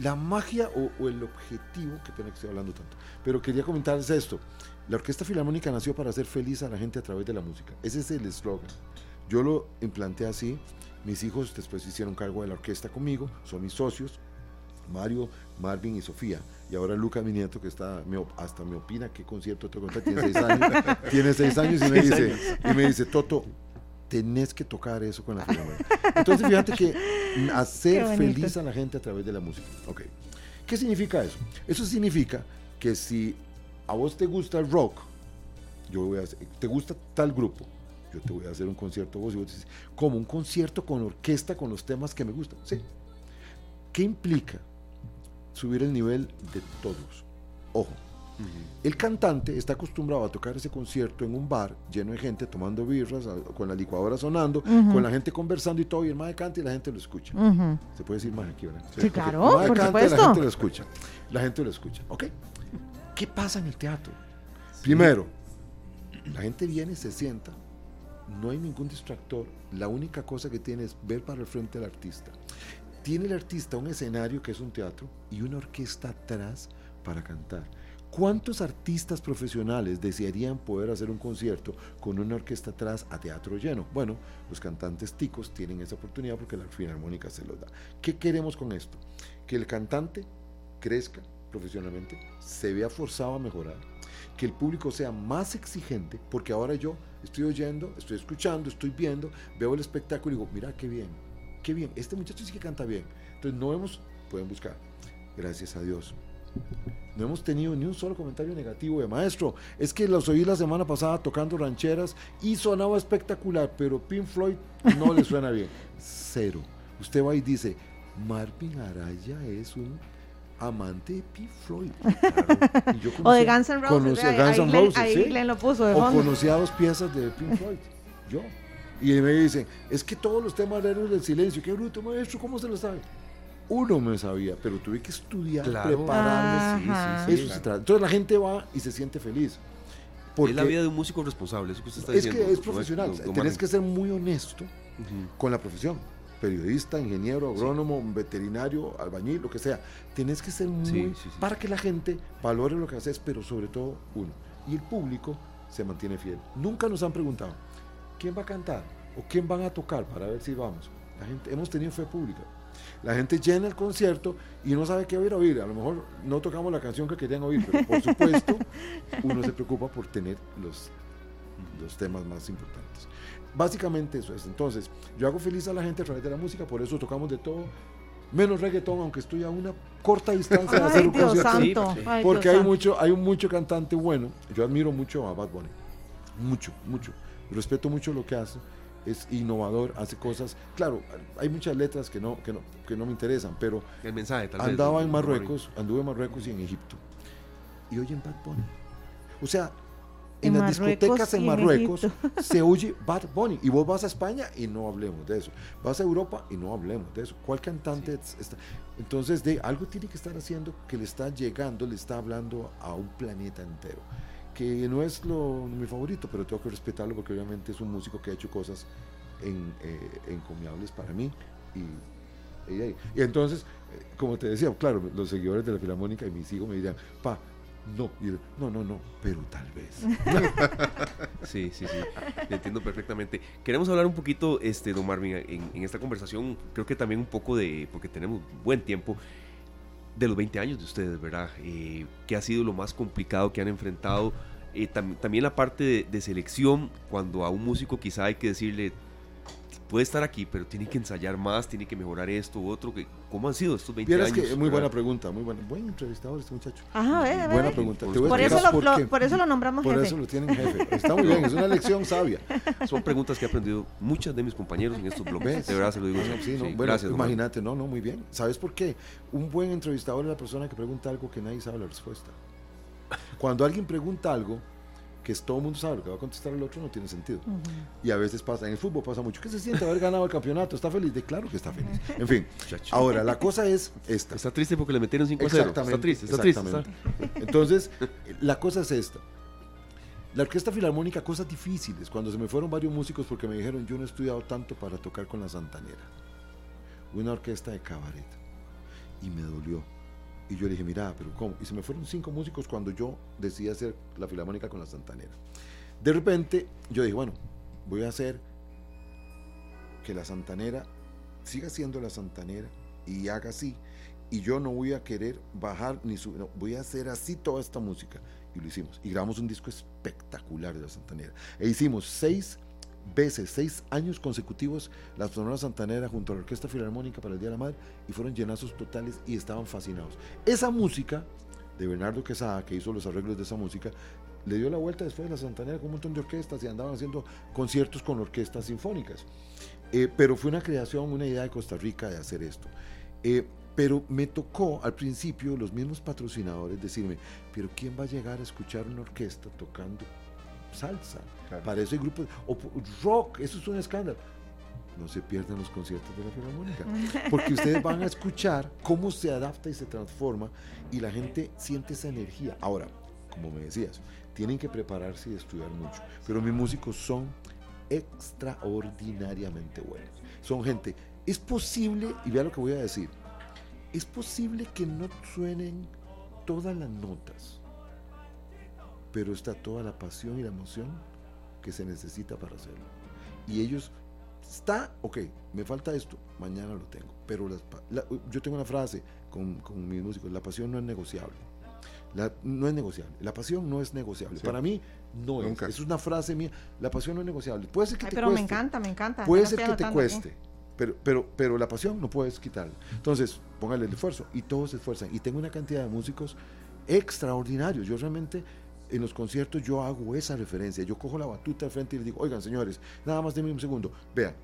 Speaker 7: la magia o, o el objetivo, que pena que estoy hablando tanto, pero quería comentarles esto. La Orquesta Filarmónica nació para hacer feliz a la gente a través de la música. Ese es el eslogan. Yo lo implanté así. Mis hijos después hicieron cargo de la orquesta conmigo, son mis socios, Mario, Marvin y Sofía. Y ahora Lucas, mi nieto, que está, me hasta me opina qué concierto tengo que tiene seis años, *laughs* tiene seis años y me dice, y me dice, Toto, tenés que tocar eso con la Filarmónica. Entonces fíjate que *laughs* hacer feliz a la gente a través de la música. Ok. ¿Qué significa eso? Eso significa que si a vos te gusta el rock, yo voy a hacer- te gusta tal grupo, yo te voy a hacer un concierto vos y vos dices, como un concierto con orquesta con los temas que me gustan. Sí. ¿Qué implica subir el nivel de todos? Ojo, el cantante está acostumbrado a tocar ese concierto en un bar lleno de gente tomando birras, con la licuadora sonando, con la gente conversando y todo, y el mae canta y la gente lo escucha. Se puede decir más aquí, ¿verdad?
Speaker 2: Sí, claro,
Speaker 7: El mae
Speaker 2: por
Speaker 7: canta y La
Speaker 2: supuesto.
Speaker 7: gente lo escucha. La gente lo escucha. ¿Ok? ¿Qué pasa en el teatro? Primero, la gente viene, se sienta, no hay ningún distractor. La única cosa que tiene es ver para el frente al artista. Tiene el artista un escenario que es un teatro y una orquesta atrás para cantar. ¿Cuántos artistas profesionales desearían poder hacer un concierto con una orquesta atrás a teatro lleno? Bueno, los cantantes ticos tienen esa oportunidad porque la filarmónica se los da. ¿Qué queremos con esto? Que el cantante crezca profesionalmente, se vea forzado a mejorar, que el público sea más exigente, porque ahora yo estoy oyendo, estoy escuchando, estoy viendo, veo el espectáculo y digo, mira qué bien, qué bien, este muchacho sí que canta bien. Entonces no hemos, pueden buscar, gracias a Dios. No hemos tenido ni un solo comentario negativo de maestro. Es que los oí la semana pasada tocando rancheras y sonaba espectacular, pero Pink Floyd no le suena bien. *laughs* Cero. Usted va y dice, Marvin Araya es un amante de Pink Floyd. *laughs* Claro. Y yo
Speaker 2: O de Guns N' Roses.
Speaker 7: conocía
Speaker 2: ahí-
Speaker 7: Guns
Speaker 2: ahí
Speaker 7: N'
Speaker 2: Glenn-
Speaker 7: Roses,
Speaker 2: ahí
Speaker 7: sí.
Speaker 2: Glenn lo puso de
Speaker 7: O
Speaker 2: fondo.
Speaker 7: conocía dos piezas de Pink Floyd. Yo. Y me dicen, es que todos los temas de Héroes del Silencio, qué bruto maestro, ¿cómo se lo sabe? Uno me sabía, pero tuve que estudiar,
Speaker 4: Claro.
Speaker 7: prepararme.
Speaker 4: Sí,
Speaker 7: Eso
Speaker 4: sí,
Speaker 7: se
Speaker 4: claro.
Speaker 7: trata. Entonces la gente va y se siente feliz. Porque
Speaker 4: Es la vida de un músico responsable, eso que usted está
Speaker 7: es
Speaker 4: diciendo.
Speaker 7: que es profesional.
Speaker 4: don- don
Speaker 7: Tenés que ser muy honesto
Speaker 4: Ujú.
Speaker 7: con la profesión. Periodista, ingeniero, agrónomo, veterinario, albañil, lo que sea. Tienes que ser muy...
Speaker 4: Sí, sí, sí.
Speaker 7: Para que la gente valore lo que haces, pero sobre todo uno. Y el público se mantiene fiel. Nunca nos han preguntado, ¿quién va a cantar? ¿O quién van a tocar para ver si vamos? La gente, hemos tenido fe pública. La gente llena el concierto y no sabe qué oír a oír. A lo mejor no tocamos la canción que querían oír, pero por supuesto *laughs* uno se preocupa por tener los, los temas más importantes. Básicamente eso es. Entonces, yo hago feliz a la gente a través de la música, por eso tocamos de todo, menos reggaetón, aunque estoy a una corta distancia de hacer
Speaker 2: Ay,
Speaker 7: un
Speaker 2: Dios
Speaker 7: concierto.
Speaker 2: Ay,
Speaker 7: Porque
Speaker 2: Dios
Speaker 7: hay mucho, hay un mucho cantante bueno. Yo admiro mucho a Bad Bunny. Mucho, mucho. Respeto mucho lo que hace. Es innovador, hace cosas. Claro, hay muchas letras que no, que no, que no me interesan, pero
Speaker 4: El mensaje, tal
Speaker 7: andaba en. Marruecos, anduve en Marruecos y en Egipto. Y oyen Bad Bunny. O sea,
Speaker 2: En
Speaker 7: en, las
Speaker 2: Marruecos
Speaker 7: discotecas en Marruecos se oye Bad Bunny. Y vos vas a España y no hablemos de eso. Vas a Europa y no hablemos de eso. ¿Cuál cantante es- está? Entonces, de algo tiene que estar haciendo que le está llegando, le está hablando a un planeta entero. Que no es lo, mi favorito, pero tengo que respetarlo porque obviamente es un músico que ha hecho cosas en, eh, encomiables para mí. Y, y, y entonces, eh, como te decía, claro, los seguidores de la Filarmónica y mis hijos me dirían, pa, no, y no, no, no, pero tal vez. *laughs*
Speaker 4: Sí, sí, sí, entiendo perfectamente. Queremos hablar un poquito, este, don Marvin, en, en esta conversación, creo que también un poco de, porque tenemos buen tiempo, de los 20 años de ustedes, ¿verdad? Eh, ¿Qué ha sido lo más complicado que han enfrentado? Eh, tam- también la parte de selección, cuando a un músico quizá hay que decirle, puede estar aquí, pero tiene que ensayar más, tiene que mejorar esto u otro. que- ¿Cómo han sido estos 20
Speaker 7: Vieras
Speaker 4: años?
Speaker 7: que muy buena
Speaker 4: ¿verdad?
Speaker 7: pregunta, muy buena. Buen entrevistador este muchacho.
Speaker 2: Ajá, ve, ve,
Speaker 7: Buena pregunta.
Speaker 4: Por
Speaker 2: Por eso, lo,
Speaker 7: por
Speaker 2: lo- por eso lo nombramos
Speaker 7: Por
Speaker 2: jefe.
Speaker 7: eso lo tienen jefe. Está muy bien, es una lección sabia.
Speaker 4: Son preguntas que he aprendido muchas de mis compañeros en estos blogs.
Speaker 7: ¿Ves?
Speaker 4: De verdad se lo digo.
Speaker 7: Sí,
Speaker 4: en serio.
Speaker 7: no,
Speaker 4: Sí,
Speaker 7: bueno,
Speaker 4: gracias,
Speaker 7: imagínate, no, no, muy bien. ¿Sabes por qué? Un buen entrevistador es la persona que pregunta algo que nadie sabe la respuesta. Cuando alguien pregunta algo que es- todo el mundo sabe lo que va a contestar el otro, no tiene sentido. Y a veces pasa, en el fútbol pasa mucho. ¿Qué se siente haber ganado el campeonato? ¿Está feliz? De claro que está feliz. En fin, ahora la cosa es esta.
Speaker 4: Está triste porque le metieron 5 a 0. Está
Speaker 7: Exactamente,
Speaker 4: triste, está triste. está-
Speaker 7: exactamente. Entonces, la cosa es esta. La Orquesta Filarmónica, cosas difíciles. Cuando se me fueron varios músicos porque me dijeron, yo no he estudiado tanto para tocar con la Santanera. Una orquesta de cabaret. Y me dolió. Y yo le dije, mira, pero ¿cómo? Y se me fueron cinco músicos cuando yo decidí hacer la Filarmónica con la Santanera. De repente, yo dije, bueno, voy a hacer que la Santanera siga siendo la Santanera y haga así. Y yo no voy a querer bajar ni subir, no, voy a hacer así toda esta música. Y lo hicimos. Y grabamos un disco espectacular de la Santanera. E hicimos seis veces, seis años consecutivos, la Sonora Santanera junto a la Orquesta Filarmónica para el Día de la Madre y fueron llenazos totales y estaban fascinados. Esa música de Bernardo Quesada, que hizo los arreglos de esa música, le dio la vuelta después de la Santanera con un montón de orquestas y andaban haciendo conciertos con orquestas sinfónicas. Eh, pero fue una creación, una idea de Costa Rica de hacer esto. Eh, pero me tocó al principio los mismos patrocinadores decirme, pero ¿quién va a llegar a escuchar una orquesta tocando salsa?
Speaker 3: Claro.
Speaker 7: Para ese grupo, o po- rock, eso es un escándalo. No se pierdan los conciertos de la Filarmónica, *laughs* porque ustedes van a escuchar cómo se adapta y se transforma y la gente siente esa energía. Ahora, como me decías, tienen que prepararse y estudiar mucho, pero mis músicos son extraordinariamente buenos. Son gente, es posible, y vea lo que voy a decir, es posible que no suenen todas las notas, pero está toda la pasión y la emoción que se necesita para hacerlo. Y ellos, está, ok, me falta esto, mañana lo tengo. Pero las pa- la- yo tengo una frase con, con mis músicos, la pasión no es negociable. La- no es negociable. La pasión no es negociable.
Speaker 3: Sí.
Speaker 7: Para mí, no
Speaker 3: Nunca.
Speaker 7: es. Es una frase mía. La pasión no es negociable. Puede ser que
Speaker 2: Ay,
Speaker 7: te
Speaker 2: pero me
Speaker 7: cueste.
Speaker 2: encanta, me encanta.
Speaker 7: Puede ser que te
Speaker 2: aquí.
Speaker 7: cueste, pero, pero, pero la pasión no puedes quitarla. Entonces, póngale el esfuerzo y todos se esfuerzan. Y tengo una cantidad de músicos extraordinarios. Yo realmente en los conciertos yo hago esa referencia. Yo cojo la batuta al frente y les digo, oigan señores, nada más denme un segundo. Vean,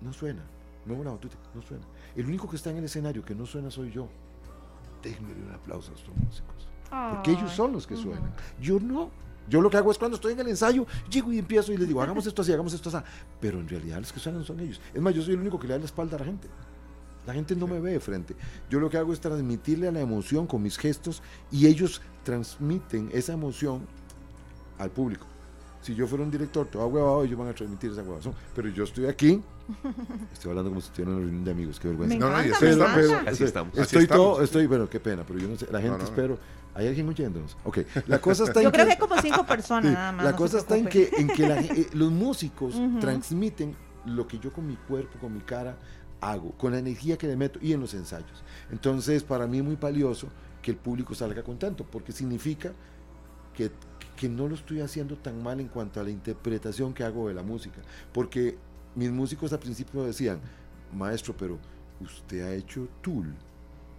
Speaker 7: no suena. Muevo la batuta, no suena. El único que está en el escenario que no suena soy yo. Déjenme un aplauso a estos músicos. Porque ellos son los que suenan. Yo no. Yo lo que hago es cuando estoy en el ensayo, llego y empiezo y les digo, hagamos esto así, hagamos esto así. Pero en realidad los que suenan son ellos. Es más, yo soy el único que le da la espalda a la gente. La gente no me ve de frente. Yo lo que hago es transmitirle la emoción con mis gestos y ellos transmiten esa emoción al público. Si yo fuera un director todo huevado, ellos van a transmitir esa huevazón. Pero yo estoy aquí, *laughs* estoy hablando como si estuviera en una reunión de amigos, qué vergüenza.
Speaker 2: Me
Speaker 3: No, no,
Speaker 2: encanta,
Speaker 3: así
Speaker 2: me
Speaker 3: pero-
Speaker 4: Así estamos.
Speaker 3: Así
Speaker 7: Estoy
Speaker 3: estamos.
Speaker 7: todo, estoy, bueno, qué pena, pero yo no sé, la gente
Speaker 3: no.
Speaker 7: espero. ¿Hay alguien oyéndonos? Ok, la cosa está *laughs*
Speaker 2: Yo
Speaker 7: en
Speaker 2: creo
Speaker 7: que-
Speaker 2: que hay como cinco *laughs* personas
Speaker 7: Sí,
Speaker 2: nada más.
Speaker 7: la
Speaker 2: no
Speaker 7: cosa está en que, en que la eh, los músicos
Speaker 2: Ujú.
Speaker 7: transmiten lo que yo con mi cuerpo, con mi cara hago, con la energía que le meto y en los ensayos. Entonces, para mí es muy valioso que el público salga contento, porque significa que, que no lo estoy haciendo tan mal en cuanto a la interpretación que hago de la música. Porque mis músicos al principio decían, maestro, pero usted ha hecho Tool,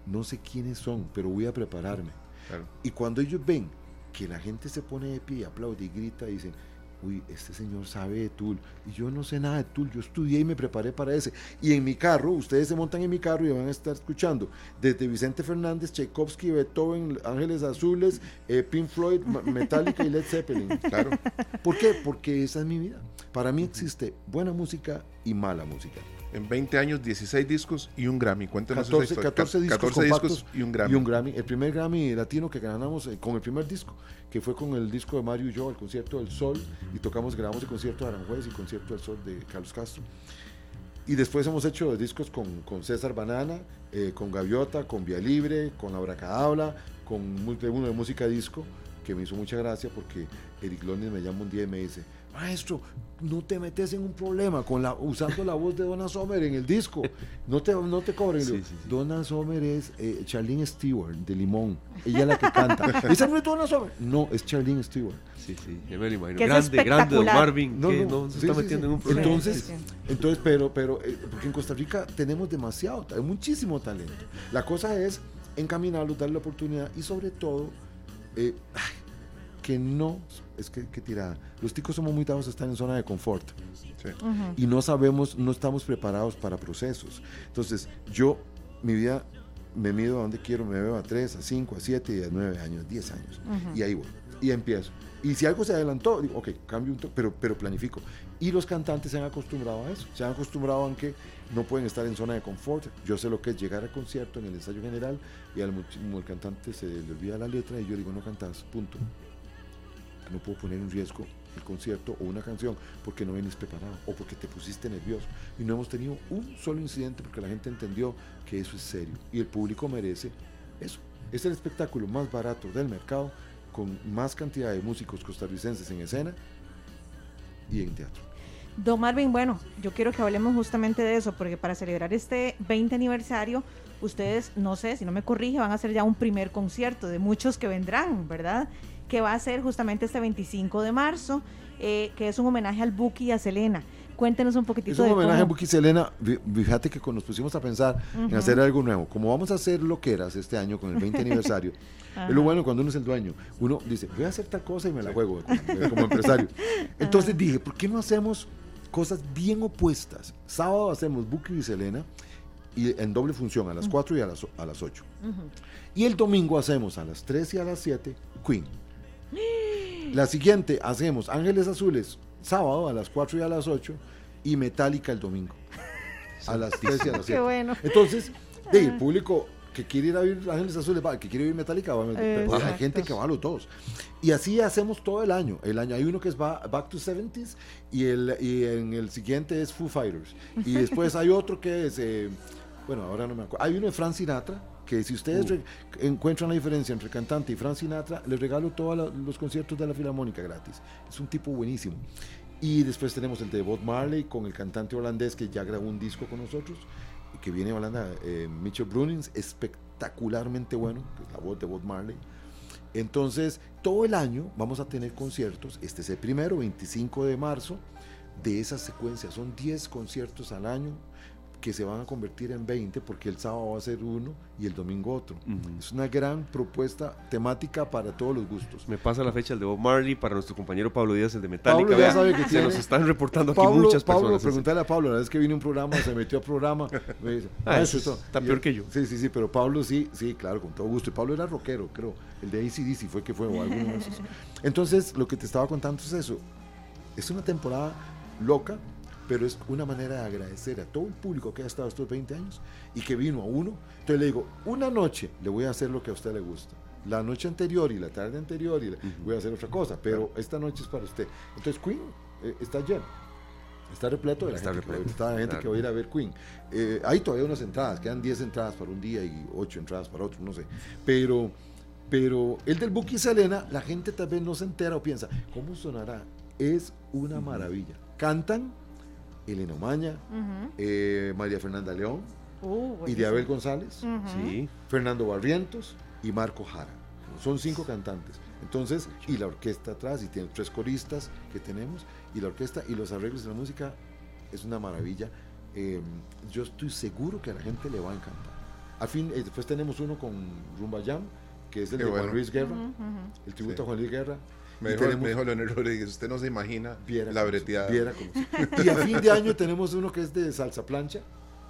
Speaker 7: no sé quiénes son, pero voy a prepararme.
Speaker 3: Claro.
Speaker 7: Y cuando ellos ven que la gente se pone de pie, aplaude y grita, dicen, uy, este señor sabe de Tool. Y yo no sé nada de Tool, yo estudié y me preparé para ese. Y en mi carro, ustedes se montan en mi carro y van a estar escuchando desde Vicente Fernández, Tchaikovsky, Beethoven, Ángeles Azules, eh, Pink Floyd, Metallica y Led Zeppelin.
Speaker 3: Claro.
Speaker 7: ¿Por qué? Porque esa es mi vida. Para mí existe buena música y mala música.
Speaker 3: En 20 años 16 discos y un Grammy. Cuéntenos
Speaker 7: 14,
Speaker 3: esa historia.
Speaker 7: 14 discos
Speaker 3: 14 discos y un Grammy.
Speaker 7: Y un Grammy. El primer Grammy latino que ganamos eh, con el primer disco, que fue con el disco de Mario y yo, el concierto del Sol, y tocamos, grabamos el concierto de Aranjuez y el concierto del Sol de Carlos Castro. Y después hemos hecho discos con, con César Banana, eh, con Gaviota, con Vía Libre, con Abracadabra, con mu- uno de música disco, que me hizo mucha gracia porque Eric Lones me llama un día y me dice, maestro, no te metes en un problema con la, usando la voz de Donna Summer en el disco, no te, no te cobren. Le digo,
Speaker 4: Sí, sí, sí.
Speaker 7: Donna Summer es eh, Charlene Stewart de Limón, ella es la que canta. *laughs* ¿Esa no es Donna Summer? No, es Charlene Stewart.
Speaker 4: Sí, sí, ya me lo imagino.
Speaker 2: Que es
Speaker 4: Grande, grande, don. Marvin,
Speaker 7: No,
Speaker 4: que
Speaker 7: no,
Speaker 4: no, se
Speaker 7: sí,
Speaker 4: está
Speaker 7: sí,
Speaker 4: metiendo
Speaker 7: sí.
Speaker 4: en un problema.
Speaker 7: Entonces,
Speaker 2: Sí, sí.
Speaker 7: entonces pero, pero, eh, porque en Costa Rica tenemos demasiado, hay muchísimo talento. La cosa es encaminarlo, darle la oportunidad y sobre todo, eh, ay, que no, es que, que tirada. Los ticos somos muy dados a estar en zona de confort
Speaker 3: Sí.
Speaker 2: Ujú.
Speaker 7: y no sabemos, no estamos preparados para procesos. Entonces, yo, mi vida, me mido a donde quiero, me veo a 3, a 5, a 7 y a 9 años, 10 años.
Speaker 2: Ujú.
Speaker 7: Y ahí voy, y empiezo. Y si algo se adelantó, digo, ok, cambio un toque, pero, pero planifico. Y los cantantes se han acostumbrado a eso, se han acostumbrado a que no pueden estar en zona de confort. Yo sé lo que es llegar al concierto en el ensayo general y al al cantante se le olvida la letra y yo digo, no cantas, punto. No puedo poner en riesgo el concierto o una canción porque no venís preparado o porque te pusiste nervioso. Y no hemos tenido un solo incidente porque la gente entendió que eso es serio y el público merece eso. Es el espectáculo más barato del mercado con más cantidad de músicos costarricenses en escena y en teatro.
Speaker 2: Don Marvin, bueno, yo quiero que hablemos justamente de eso, porque para celebrar este 20 aniversario, ustedes, no sé, si no me corrige, van a hacer ya un primer concierto de muchos que vendrán, ¿verdad? Que va a ser justamente este 25 de marzo, eh, que es un homenaje al Buki y a Selena. Cuéntenos un poquitito
Speaker 7: Es un
Speaker 2: de
Speaker 7: homenaje a
Speaker 2: cómo-
Speaker 7: Buki Selena. Vi- Fíjate que cuando nos pusimos a pensar en
Speaker 2: Ujú.
Speaker 7: hacer algo nuevo, como vamos a hacer lo que eras este año con el 20 *laughs* aniversario, es lo bueno cuando uno es el dueño. Uno dice, voy a hacer tal cosa y me la juego como, como empresario. *laughs* Entonces dije, ¿por qué no hacemos cosas bien opuestas? Sábado hacemos Buki y Selena y en doble función, a las 4 y a las, a las 8.
Speaker 2: Ujú.
Speaker 7: Y el domingo hacemos a las 3 y a las 7 Queen. La siguiente hacemos Ángeles Azules sábado a las 4 y a las 8 y Metallica el domingo a las 3 y a las 7.
Speaker 2: Qué bueno.
Speaker 7: Entonces, de, el público que quiere ir a ver Ángeles Azules, va, que quiere ir Metallica, va, pero hay
Speaker 2: Exacto.
Speaker 7: gente que va a los dos. Y así hacemos todo el año. El año hay uno que es ba- Back to 70s y, el, y en el siguiente es Foo Fighters. Y después hay otro que es, eh, bueno, ahora no me acuerdo. Hay uno de Frank Sinatra, que si ustedes re- encuentran la diferencia entre cantante y Frank Sinatra, les regalo todos los conciertos de la Filarmónica gratis. Es un tipo buenísimo. Y después tenemos el de Bob Marley con el cantante holandés que ya grabó un disco con nosotros, y que viene de Holanda, eh, Mitchell Brunings, espectacularmente bueno, que es la voz de Bob Marley. Entonces, todo el año vamos a tener conciertos. Este es el primero, 25 de marzo, de esa secuencia. Son 10 conciertos al año que se van a convertir en 20 porque el sábado va a ser uno y el domingo otro.
Speaker 4: Ujú.
Speaker 7: Es una gran propuesta temática para todos los gustos.
Speaker 4: Me pasa la fecha el de Bob Marley para nuestro compañero Pablo Díaz, el de Metallica.
Speaker 7: Pablo ya
Speaker 4: vea,
Speaker 7: sabe que
Speaker 4: se
Speaker 7: tiene-
Speaker 4: nos están reportando aquí
Speaker 7: Pablo,
Speaker 4: muchas
Speaker 7: Pablo,
Speaker 4: personas.
Speaker 7: preguntarle a Pablo, la vez que vino un programa, se metió a programa, *laughs* me dice,
Speaker 4: Ah,
Speaker 7: "Maestro,
Speaker 4: eso
Speaker 7: esto-".
Speaker 4: está peor que yo.
Speaker 7: Sí, sí, sí, pero Pablo sí, sí, claro, con todo gusto. Y Pablo era rockero, creo. El de ACDC fue que fue, o alguno de esos. *laughs* Entonces, lo que te estaba contando es eso. Es una temporada loca, pero es una manera de agradecer a todo el público que ha estado estos 20 años y que vino a uno. Entonces le digo, una noche le voy a hacer lo que a usted le gusta. La noche anterior y la tarde anterior y la- voy a hacer otra cosa, pero esta noche es para usted. Entonces Queen eh, está lleno. Está repleto de la
Speaker 4: Está
Speaker 7: gente, que
Speaker 4: repleto,
Speaker 7: está la gente que va a ir a ver Queen. Eh, hay todavía unas entradas, quedan 10 entradas para un día y 8 entradas para otro, no sé. Pero, pero el del Buki Selena, la gente tal vez no se entera o piensa, ¿cómo sonará? Es una maravilla. Cantan Elena Omaña, eh, María Fernanda León,
Speaker 2: Uh.
Speaker 7: Iriabel González.
Speaker 4: Sí,
Speaker 7: Fernando Barrientos y Marco Jara. Son cinco cantantes. Entonces, y la orquesta atrás, y tiene tres coristas que tenemos, y la orquesta y los arreglos de la música es una maravilla. Eh, yo estoy seguro que a la gente le va a encantar. Al fin, eh, después tenemos uno con Rumba Jam, que es el
Speaker 3: Qué
Speaker 7: de
Speaker 3: bueno.
Speaker 7: Juan Luis Guerra, el tributo
Speaker 3: Sí.
Speaker 7: a Juan Luis Guerra.
Speaker 3: Me
Speaker 7: Y
Speaker 3: dijo,
Speaker 7: tenemos-
Speaker 3: me dijo Leonel Rodríguez, usted no se imagina
Speaker 7: Viera
Speaker 3: la breteada. *laughs*
Speaker 7: viera. Y a fin de año tenemos uno que es de salsa plancha,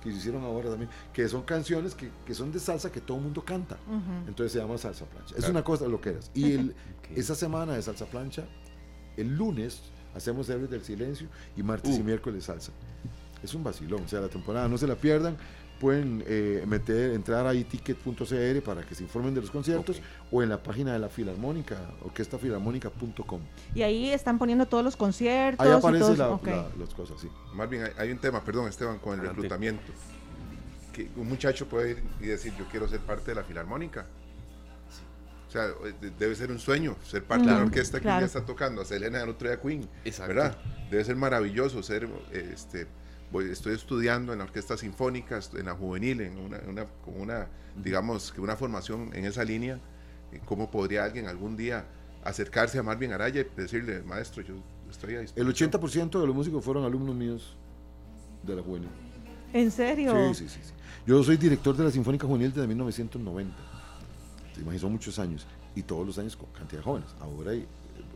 Speaker 7: que se hicieron ahora también, que son canciones que, que son de salsa que todo el mundo canta.
Speaker 2: Ujú.
Speaker 7: Entonces se llama salsa plancha. Es
Speaker 3: Claro.
Speaker 7: una cosa lo que eras. Y el, *laughs*
Speaker 4: Ok.
Speaker 7: esa semana de salsa plancha, el lunes hacemos Héroes del Silencio y martes y
Speaker 4: Uh.
Speaker 7: miércoles salsa. Es un vacilón, o sea, la temporada no se la pierdan. Pueden eh, meter, entrar a iticket.cr para que se informen de los conciertos o en la página de la Filarmónica, orquestafilarmónica.com.
Speaker 2: Y ahí están poniendo todos los conciertos.
Speaker 7: Ahí aparecen las cosas, sí.
Speaker 3: Más bien, hay, hay un tema, perdón Esteban, con el
Speaker 4: Adelante.
Speaker 3: reclutamiento. Que un muchacho puede ir y decir, yo quiero ser parte de la filarmónica. O sea, de- debe ser un sueño ser parte de la orquesta que
Speaker 2: claro.
Speaker 3: día está tocando, a Selena el otro día Queen,
Speaker 4: Exacto.
Speaker 3: ¿verdad? Debe ser maravilloso ser, este, voy- estoy estudiando en la orquesta sinfónica, en la juvenil, en una, una- con una, digamos, que una formación en esa línea. ¿Cómo podría alguien algún día acercarse a Marvin Araya y decirle, maestro, yo estoy a
Speaker 7: El
Speaker 3: disposición"?
Speaker 7: 80% de los músicos fueron alumnos míos de la juvenil.
Speaker 2: ¿En serio?
Speaker 7: Sí, sí, sí, sí. Yo soy director de la Sinfónica Juvenil desde 1990. Te imaginas, son muchos años. Y todos los años con cantidad de jóvenes. Ahora hay-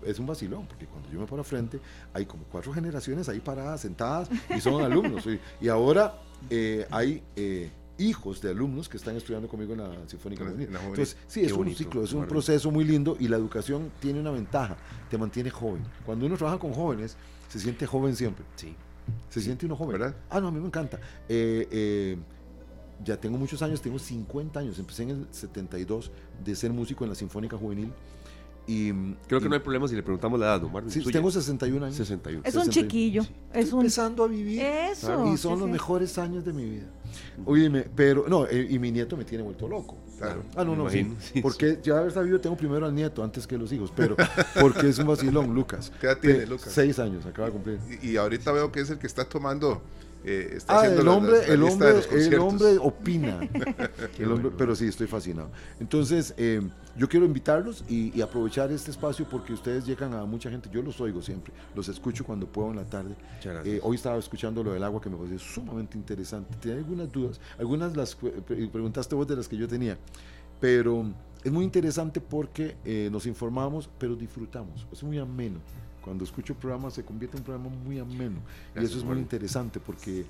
Speaker 7: es un vacilón, porque cuando yo me paro frente, hay como cuatro generaciones ahí paradas, sentadas, y son alumnos. Y, y ahora eh, hay eh, hijos de alumnos que están estudiando conmigo en la Sinfónica
Speaker 3: En la-.
Speaker 7: Entonces, sí,
Speaker 4: Qué
Speaker 7: es un
Speaker 4: bonito,
Speaker 7: ciclo, es un proceso muy lindo y la educación tiene una ventaja, te mantiene joven. Cuando uno trabaja con jóvenes, se siente joven siempre.
Speaker 4: Sí.
Speaker 7: Se siente uno joven.
Speaker 3: ¿Verdad?
Speaker 7: Ah, no, a mí me encanta. Eh, eh, ya tengo muchos años, tengo 50 años. Empecé en el 72 de ser músico en la Sinfónica Juvenil. Y,
Speaker 4: Creo que
Speaker 7: y-
Speaker 4: no hay problema si le preguntamos la edad, don Marvin.
Speaker 7: Sí,
Speaker 4: suya.
Speaker 7: tengo 61 años.
Speaker 4: 61.
Speaker 2: Es un
Speaker 7: 61.
Speaker 2: chiquillo.
Speaker 4: Sí.
Speaker 2: Es
Speaker 7: Estoy
Speaker 2: un.
Speaker 7: empezando a vivir.
Speaker 2: Eso.
Speaker 7: Y son
Speaker 2: sí,
Speaker 7: los
Speaker 2: sí.
Speaker 7: mejores años de mi vida. Oíme, pero no, eh, y mi nieto me tiene vuelto loco.
Speaker 3: Claro.
Speaker 7: Ah, no, no, sí.
Speaker 4: imagino, sí,
Speaker 7: Porque ya haber sabido, tengo primero al nieto antes que los hijos, pero *laughs* porque es un vacilón, Lucas.
Speaker 3: ¿Qué edad tiene, Lucas?
Speaker 7: Seis años, acaba de cumplir.
Speaker 3: Y, y ahorita veo que es el que está tomando, eh, está
Speaker 7: Ah,
Speaker 3: haciendo
Speaker 7: el hombre,
Speaker 3: la- la
Speaker 7: el
Speaker 3: lista
Speaker 7: hombre,
Speaker 3: de los
Speaker 7: el hombre opina. *laughs* El hombre- pero sí, estoy fascinado. Entonces, eh, yo quiero invitarlos y, y aprovechar este espacio porque ustedes llegan a mucha gente. Yo los oigo siempre, los escucho cuando puedo en la tarde. Eh, hoy estaba escuchando lo del agua que me pareció sumamente interesante. Tenía algunas dudas, algunas las preguntaste vos de las que yo tenía, pero es muy interesante porque eh, nos informamos, pero disfrutamos. Es muy ameno. Cuando escucho el programa se convierte en un programa muy ameno. y
Speaker 3: Gracias,
Speaker 7: eso es muy interesante porque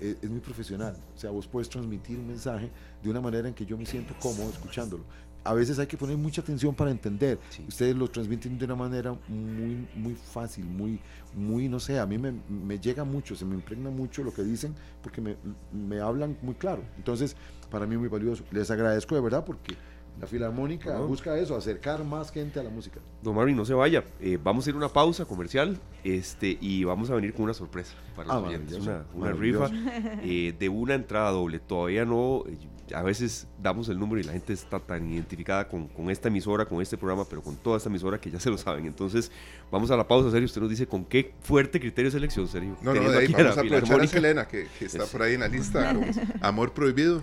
Speaker 7: eh, es muy profesional. O sea, vos puedes transmitir un mensaje de una manera en que yo me siento cómodo escuchándolo. A veces hay que poner mucha atención para entender.
Speaker 4: Sí.
Speaker 7: Ustedes lo transmiten de una manera muy, muy fácil, muy, muy, no sé, a mí me, me llega mucho, se me impregna mucho lo que dicen porque me, me hablan muy claro. Entonces, para mí muy valioso. Les agradezco de verdad porque la Filarmónica
Speaker 4: No.
Speaker 7: busca eso, acercar más gente a la música.
Speaker 4: Don Marvin, no se vaya. Eh, vamos a ir a una pausa comercial este, y vamos a venir con una sorpresa para los
Speaker 7: Ah,
Speaker 4: oyentes.
Speaker 7: maravilloso,
Speaker 4: Una, una rifa eh, de una entrada doble. Todavía no, eh, a veces damos el número y la gente está tan identificada con, con esta emisora, con este programa, pero con toda esta emisora que ya se lo saben. Entonces, vamos a la pausa, Sergio. Usted nos dice con qué fuerte criterio de selección, Sergio.
Speaker 3: No, no, de ahí vamos a aprovechar a
Speaker 4: Filarmónica.
Speaker 3: Selena, que, que está
Speaker 4: Es-
Speaker 3: por ahí en la lista, *laughs* Amor Prohibido,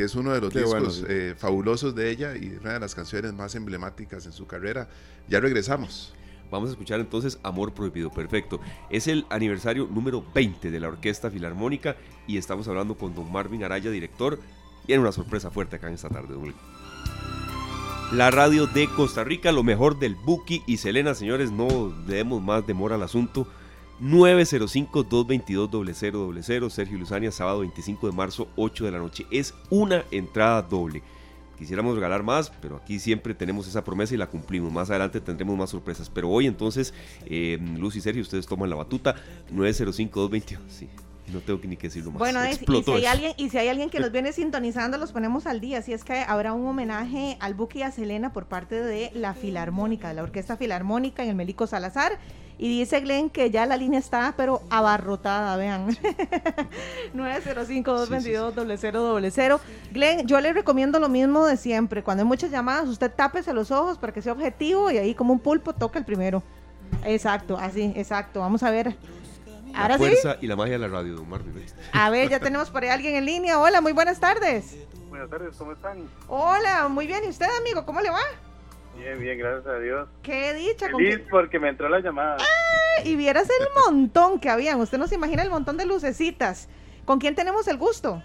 Speaker 3: que es uno de los
Speaker 7: Qué bueno,
Speaker 3: discos
Speaker 7: sí.
Speaker 3: eh, fabulosos de ella y una de las canciones más emblemáticas en su carrera. Ya regresamos.
Speaker 4: Vamos a escuchar entonces Amor Prohibido, perfecto. Es el aniversario número 20 de la Orquesta Filarmónica y estamos hablando con don Marvin Araya, director. Y en una sorpresa fuerte acá en esta tarde. don. La radio de Costa Rica, lo mejor del Buki y Selena, señores, no demos más demora al asunto. 905-222-0000, Sergio Luzania, sábado 25 de marzo, 8 de la noche. Es una entrada doble. Quisiéramos regalar más, pero aquí siempre tenemos esa promesa y la cumplimos. Más adelante tendremos más sorpresas. Pero hoy entonces, eh, Luz y Sergio, ustedes toman la batuta. 905-222. Sí, no tengo ni que decirlo más.
Speaker 2: Bueno, es- y,
Speaker 4: Explotó
Speaker 2: si hay
Speaker 4: eso.
Speaker 2: alguien, y si hay alguien que nos viene sintonizando, los ponemos al día. Así es que habrá un homenaje al Buque y a Selena por parte de la Filarmónica, de la Orquesta Filarmónica en el Melico Salazar. Y dice Glenn que ya la línea está, pero abarrotada, vean. *laughs* 905-222-0000. Glenn, yo le recomiendo lo mismo de siempre. Cuando hay muchas llamadas, usted tápese los ojos para que sea objetivo y ahí como un pulpo toca el primero. Exacto, así, exacto. Vamos a ver.
Speaker 4: La
Speaker 2: Ahora sí.
Speaker 4: fuerza y la magia de la radio, don Marvin.
Speaker 2: A ver, ya tenemos por ahí alguien en línea. Hola, muy buenas tardes.
Speaker 5: Buenas tardes, ¿cómo están?
Speaker 2: Hola, muy bien. ¿Y usted, amigo? ¿Cómo le va?
Speaker 5: Bien, bien, gracias a Dios.
Speaker 2: Qué dicha. ¿con
Speaker 5: Feliz
Speaker 2: qué-
Speaker 5: porque me entró la llamada.
Speaker 2: Y vieras el *laughs* montón que habían. Usted no se imagina el montón de lucecitas. ¿Con quién tenemos el gusto?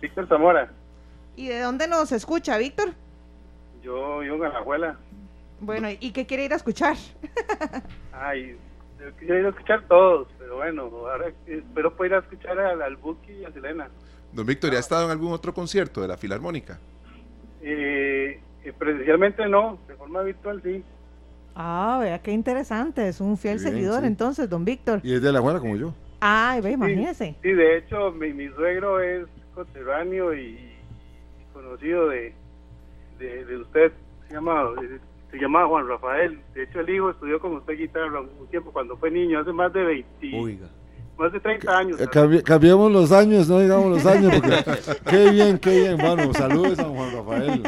Speaker 5: Víctor Zamora,
Speaker 2: ¿Y de dónde nos escucha, Víctor?
Speaker 5: yo vivo en Ganajuela.
Speaker 2: Bueno, ¿y qué quiere ir a escuchar? *laughs*
Speaker 5: Ay, yo quisiera ir a escuchar todos, pero bueno, ahora espero poder ir a escuchar al, al Buki y a Selena.
Speaker 3: Don Víctor, ¿ya ha estado en algún otro concierto de la Filarmónica?
Speaker 5: Eh, presencialmente no, de forma virtual sí.
Speaker 2: Ah, vea qué interesante. Es un fiel
Speaker 7: bien,
Speaker 2: seguidor
Speaker 7: sí.
Speaker 2: entonces, don Víctor.
Speaker 7: Y es de la buena como yo.
Speaker 2: Ay, ve, imagínese.
Speaker 8: Sí, de hecho, mi, mi suegro es conterráneo y, y conocido de, de, de usted. Se llama, se llama Juan Rafael. De hecho, el hijo estudió con usted guitarra un tiempo cuando fue niño, hace más de 20,
Speaker 4: Oiga.
Speaker 8: Más de 30 años.
Speaker 7: Eh, cambi- cambiemos los años, no digamos los años, porque *laughs* qué bien, qué bien. Bueno, saludos a Juan Rafael.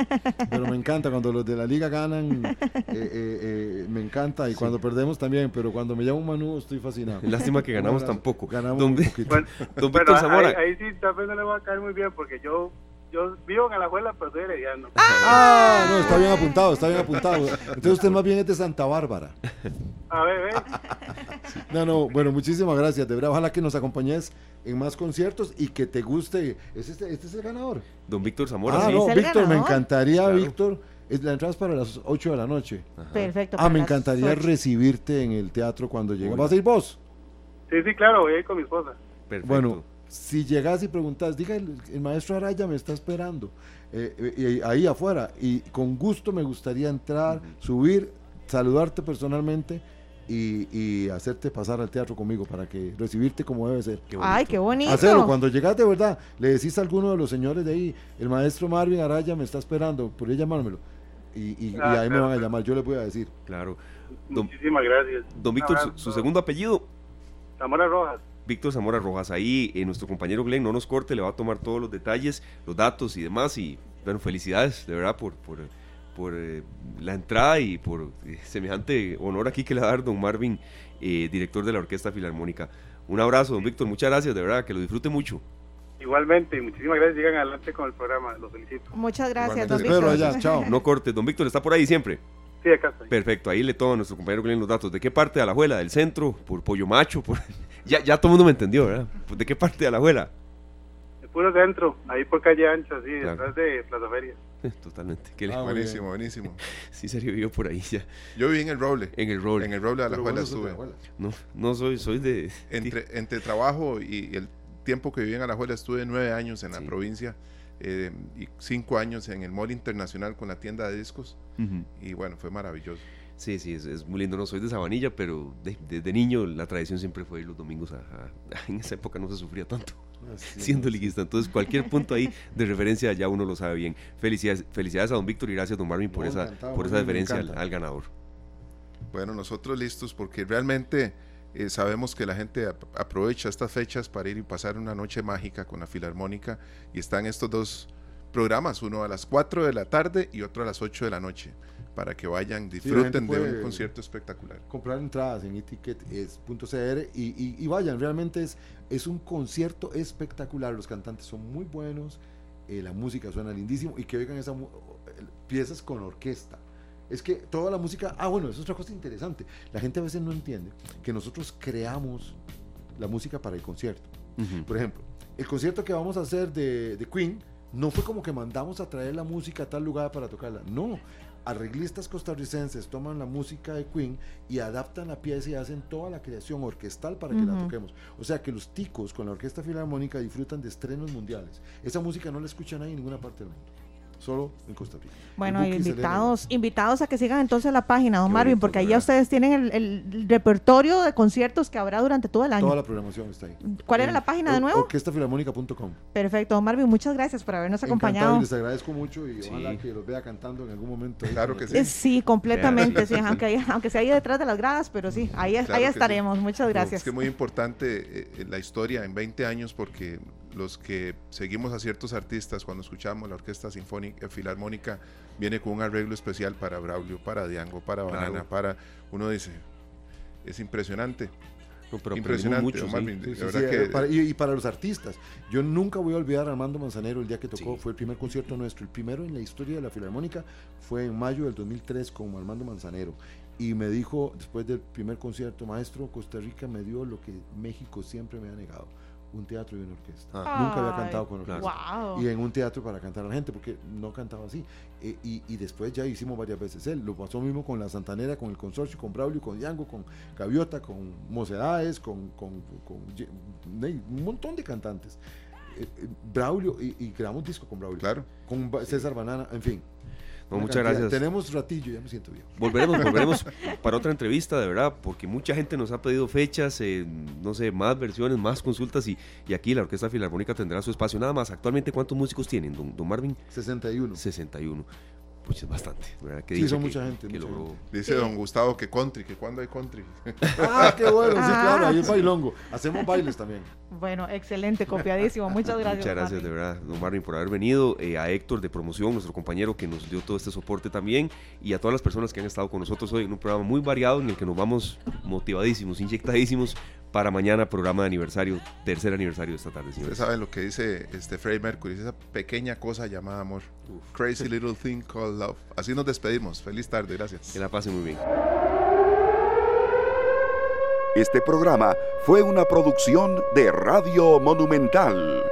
Speaker 7: Pero me encanta cuando los de la liga ganan, eh, eh, eh, me encanta. Y cuando perdemos también, pero cuando me llama un Manu estoy fascinado.
Speaker 4: Lástima que ganamos tampoco.
Speaker 7: Ganamos poquito.
Speaker 8: Bueno, *laughs*
Speaker 4: don
Speaker 8: bueno, ahí, ahí sí tal vez no le va a caer muy bien porque yo yo vivo en Alajuela, pero soy herediano.
Speaker 7: Ah, no, está bien apuntado, está bien apuntado. Entonces usted más bien es de Santa Bárbara.
Speaker 8: A ver, ve.
Speaker 7: No, no, bueno, muchísimas gracias. De verdad, ojalá que nos acompañes en más conciertos y que te guste. ¿Es este, este es el ganador?
Speaker 4: Don Víctor Zamora,
Speaker 7: Ah,
Speaker 4: sí.
Speaker 7: no, Víctor, me encantaría,
Speaker 4: Claro.
Speaker 7: Víctor. es- La entrada es para las 8 de la noche.
Speaker 4: Ajá.
Speaker 2: Perfecto.
Speaker 7: Ah, me encantaría recibirte en el teatro cuando llegue. ¿Vas a ir vos?
Speaker 8: Sí, sí, claro, voy a ir con mi esposa.
Speaker 4: Perfecto.
Speaker 7: Bueno, si llegas y preguntas, diga, el, el maestro Araya me está esperando eh, eh, y ahí afuera. Y con gusto me gustaría entrar, subir, saludarte personalmente y, y hacerte pasar al teatro conmigo para que recibirte como debe ser.
Speaker 4: Qué.
Speaker 2: Ay, qué bonito.
Speaker 7: Hacerlo, cuando llegas de verdad, le decís a alguno de los señores de ahí, el maestro Marvin Araya me está esperando, podría llamármelo. Y, y- y
Speaker 8: Ah,
Speaker 7: ahí me van a llamar, yo les voy a decir.
Speaker 4: Claro. Don,
Speaker 8: Muchísimas gracias.
Speaker 4: don Víctor, su, su segundo apellido,
Speaker 8: Zamora Rojas.
Speaker 4: Víctor Zamora Rojas. Ahí eh, nuestro compañero Glenn no nos corte, le va a tomar todos los detalles, los datos y demás. Y bueno, felicidades de verdad por, por, por eh, la entrada y por eh, semejante honor aquí que le va a dar don Marvin, eh, director de la Orquesta Filarmónica. Un abrazo, don Víctor, muchas gracias, de verdad, que lo disfrute mucho.
Speaker 8: Igualmente, muchísimas gracias. Sigan adelante con el programa, los felicito.
Speaker 2: Muchas gracias,
Speaker 3: Igualmente.
Speaker 2: don Víctor.
Speaker 7: allá, chao.
Speaker 4: No corte, don Víctor está por ahí siempre.
Speaker 8: Sí, acá estoy.
Speaker 4: Perfecto, ahí le toma a nuestro compañero Glenn los datos. ¿De qué parte de Alajuela? ¿Del centro? ¿Por Pollo Macho? Por... Ya, ya todo el mundo me entendió, ¿verdad? ¿De qué parte de Alajuela?
Speaker 8: El puro centro, ahí por calle ancha, sí,
Speaker 4: Claro.
Speaker 8: detrás de Plaza Feria. *laughs*
Speaker 4: Totalmente. ¿Qué
Speaker 7: Ah,
Speaker 3: buenísimo, buenísimo. *laughs*
Speaker 4: Sí, serio, vivo por ahí ya.
Speaker 3: Yo viví en el Roble.
Speaker 4: En el rol.
Speaker 3: En el Roble de la
Speaker 7: de
Speaker 3: estuve.
Speaker 4: No, no soy, soy de...
Speaker 3: Entre, *laughs* entre trabajo y el tiempo que viví en Alajuela, estuve nueve años en la
Speaker 4: Sí.
Speaker 3: provincia eh, y cinco años en el Mall Internacional con la tienda de discos. Y bueno, fue maravilloso.
Speaker 4: Sí, sí, es, es muy lindo. No soy de Sabanilla, pero de- desde niño la tradición siempre fue ir los domingos a, a- *laughs* En esa época no se sufría tanto
Speaker 7: Así
Speaker 4: siendo
Speaker 7: es.
Speaker 4: liguista. Entonces, cualquier punto ahí de referencia ya uno lo sabe bien. Felicidades, felicidades a don Víctor y gracias, don Marvin, por
Speaker 7: No,
Speaker 4: esa, por
Speaker 7: a
Speaker 4: esa deferencia al, ganador.
Speaker 3: Bueno, nosotros listos porque realmente eh, sabemos que la gente ap- aprovecha estas fechas para ir y pasar una noche mágica con la Filarmónica y están estos dos programas, uno a las 4 de la tarde y otro a las 8 de la noche, para que vayan, disfruten de un concierto espectacular.
Speaker 7: comprar entradas en eticket.cr y, y, y vayan, realmente es, es un concierto espectacular, los cantantes son muy buenos, eh, la música suena lindísimo y que oigan esas piezas con orquesta. Es que toda la música, ah bueno, eso es otra cosa interesante, la gente a veces no entiende que nosotros creamos la música para el concierto. Por ejemplo, el concierto que vamos a hacer de, de Queen no fue como que mandamos a traer la música a tal lugar para tocarla. No, arreglistas costarricenses toman la música de Queen y adaptan la pieza y hacen toda la creación orquestal para que la toquemos. O sea que los ticos con la Orquesta Filarmónica disfrutan de estrenos mundiales. Esa música no la escucha nadie en ninguna parte del mundo. Solo en Costa Rica.
Speaker 2: Bueno, invitados, invitados a que sigan entonces la página, don
Speaker 4: Qué
Speaker 2: Marvin,
Speaker 4: bonito,
Speaker 2: porque ahí ya ustedes tienen el, el repertorio de conciertos que habrá durante todo el año.
Speaker 7: Toda la programación está ahí.
Speaker 2: ¿Cuál era la página de nuevo?
Speaker 7: Orquestafilarmónica.com.
Speaker 2: Perfecto, don Marvin, muchas gracias por habernos
Speaker 7: Encantado
Speaker 2: acompañado.
Speaker 7: y les agradezco mucho y
Speaker 4: Sí.
Speaker 7: ojalá que los vea cantando en algún momento. *laughs*
Speaker 3: Claro que sí.
Speaker 2: Eh, Sí, completamente, sí,
Speaker 4: sí.
Speaker 2: aunque, ahí- aunque sea ahí detrás de las gradas, pero sí, ahí,
Speaker 3: Claro
Speaker 2: ahí estaremos. Muchas gracias.
Speaker 3: Es que es muy importante eh, la historia en 20 años porque los que seguimos a ciertos artistas cuando escuchamos la Orquesta Sinfónica Filarmónica viene con un arreglo especial para Braulio, para Diango, para
Speaker 4: Claro.
Speaker 3: Banana, para uno dice es impresionante.
Speaker 4: Pero
Speaker 3: Impresionante,
Speaker 4: mucho,
Speaker 3: Omar,
Speaker 4: sí.
Speaker 3: de
Speaker 7: Sí, sí,
Speaker 3: verdad
Speaker 7: sí,
Speaker 3: que-
Speaker 7: eh, para- y, y para los artistas. Yo nunca voy a olvidar a Armando Manzanero el día que tocó.
Speaker 4: Sí.
Speaker 7: Fue el primer concierto nuestro. El primero en la historia de la Filarmónica fue en mayo del 2003 con Armando Manzanero. Y me dijo, después del primer concierto, maestro, Costa Rica me dio lo que México siempre me ha negado. Un teatro y una orquesta.
Speaker 4: Ah,
Speaker 7: Nunca había cantado con orquesta.
Speaker 2: Wow.
Speaker 7: Y en un teatro para cantar a la gente, porque no cantaba así. Eh, y, y después ya hicimos varias veces él. Lo pasó mismo con la Santanera, con el consorcio, con Braulio, con Diango, con Gaviota, con Mocedades, con, con, un montón de cantantes. Eh, eh, Braulio, y, y grabamos disco con Braulio.
Speaker 3: Claro.
Speaker 7: Con César Banana, en fin.
Speaker 4: No, muchas
Speaker 7: cantidad.
Speaker 4: gracias.
Speaker 7: Tenemos ratillo, ya me siento bien.
Speaker 4: Volveremos, *laughs* volveremos para otra entrevista, de verdad, porque mucha gente nos ha pedido fechas, eh, no sé, más versiones, más consultas y, y aquí la Orquesta Filarmónica tendrá su espacio. Nada más, actualmente, ¿cuántos músicos tienen, don, don Marvin?
Speaker 7: 61.
Speaker 4: 61. Pues es bastante,
Speaker 7: Sí, son
Speaker 4: que-
Speaker 7: mucha gente,
Speaker 4: que
Speaker 7: mucha
Speaker 4: logró-
Speaker 7: gente.
Speaker 3: Dice don Gustavo que country, que cuando hay country. *laughs*
Speaker 7: Ah, qué bueno, sí,
Speaker 2: Ah.
Speaker 7: claro, ahí es bailongo. Hacemos bailes también.
Speaker 2: Bueno, excelente, copiadísimo. *laughs* Muchas gracias.
Speaker 4: Muchas gracias,
Speaker 2: Marvin.
Speaker 4: de verdad, don Marvin, por haber venido. eh, a Héctor de promoción, nuestro compañero que nos dio todo este soporte también. Y a todas las personas que han estado con nosotros hoy en un programa muy variado en el que nos vamos motivadísimos, inyectadísimos para mañana, programa de aniversario, tercer aniversario de esta tarde,
Speaker 3: Ustedes
Speaker 4: señores.
Speaker 3: saben lo que dice este Freddie Mercury, esa pequeña cosa llamada amor. Crazy little thing called love. Así nos despedimos. Feliz tarde, gracias.
Speaker 4: Que la pasen muy bien.
Speaker 1: Este programa fue una producción de Radio Monumental.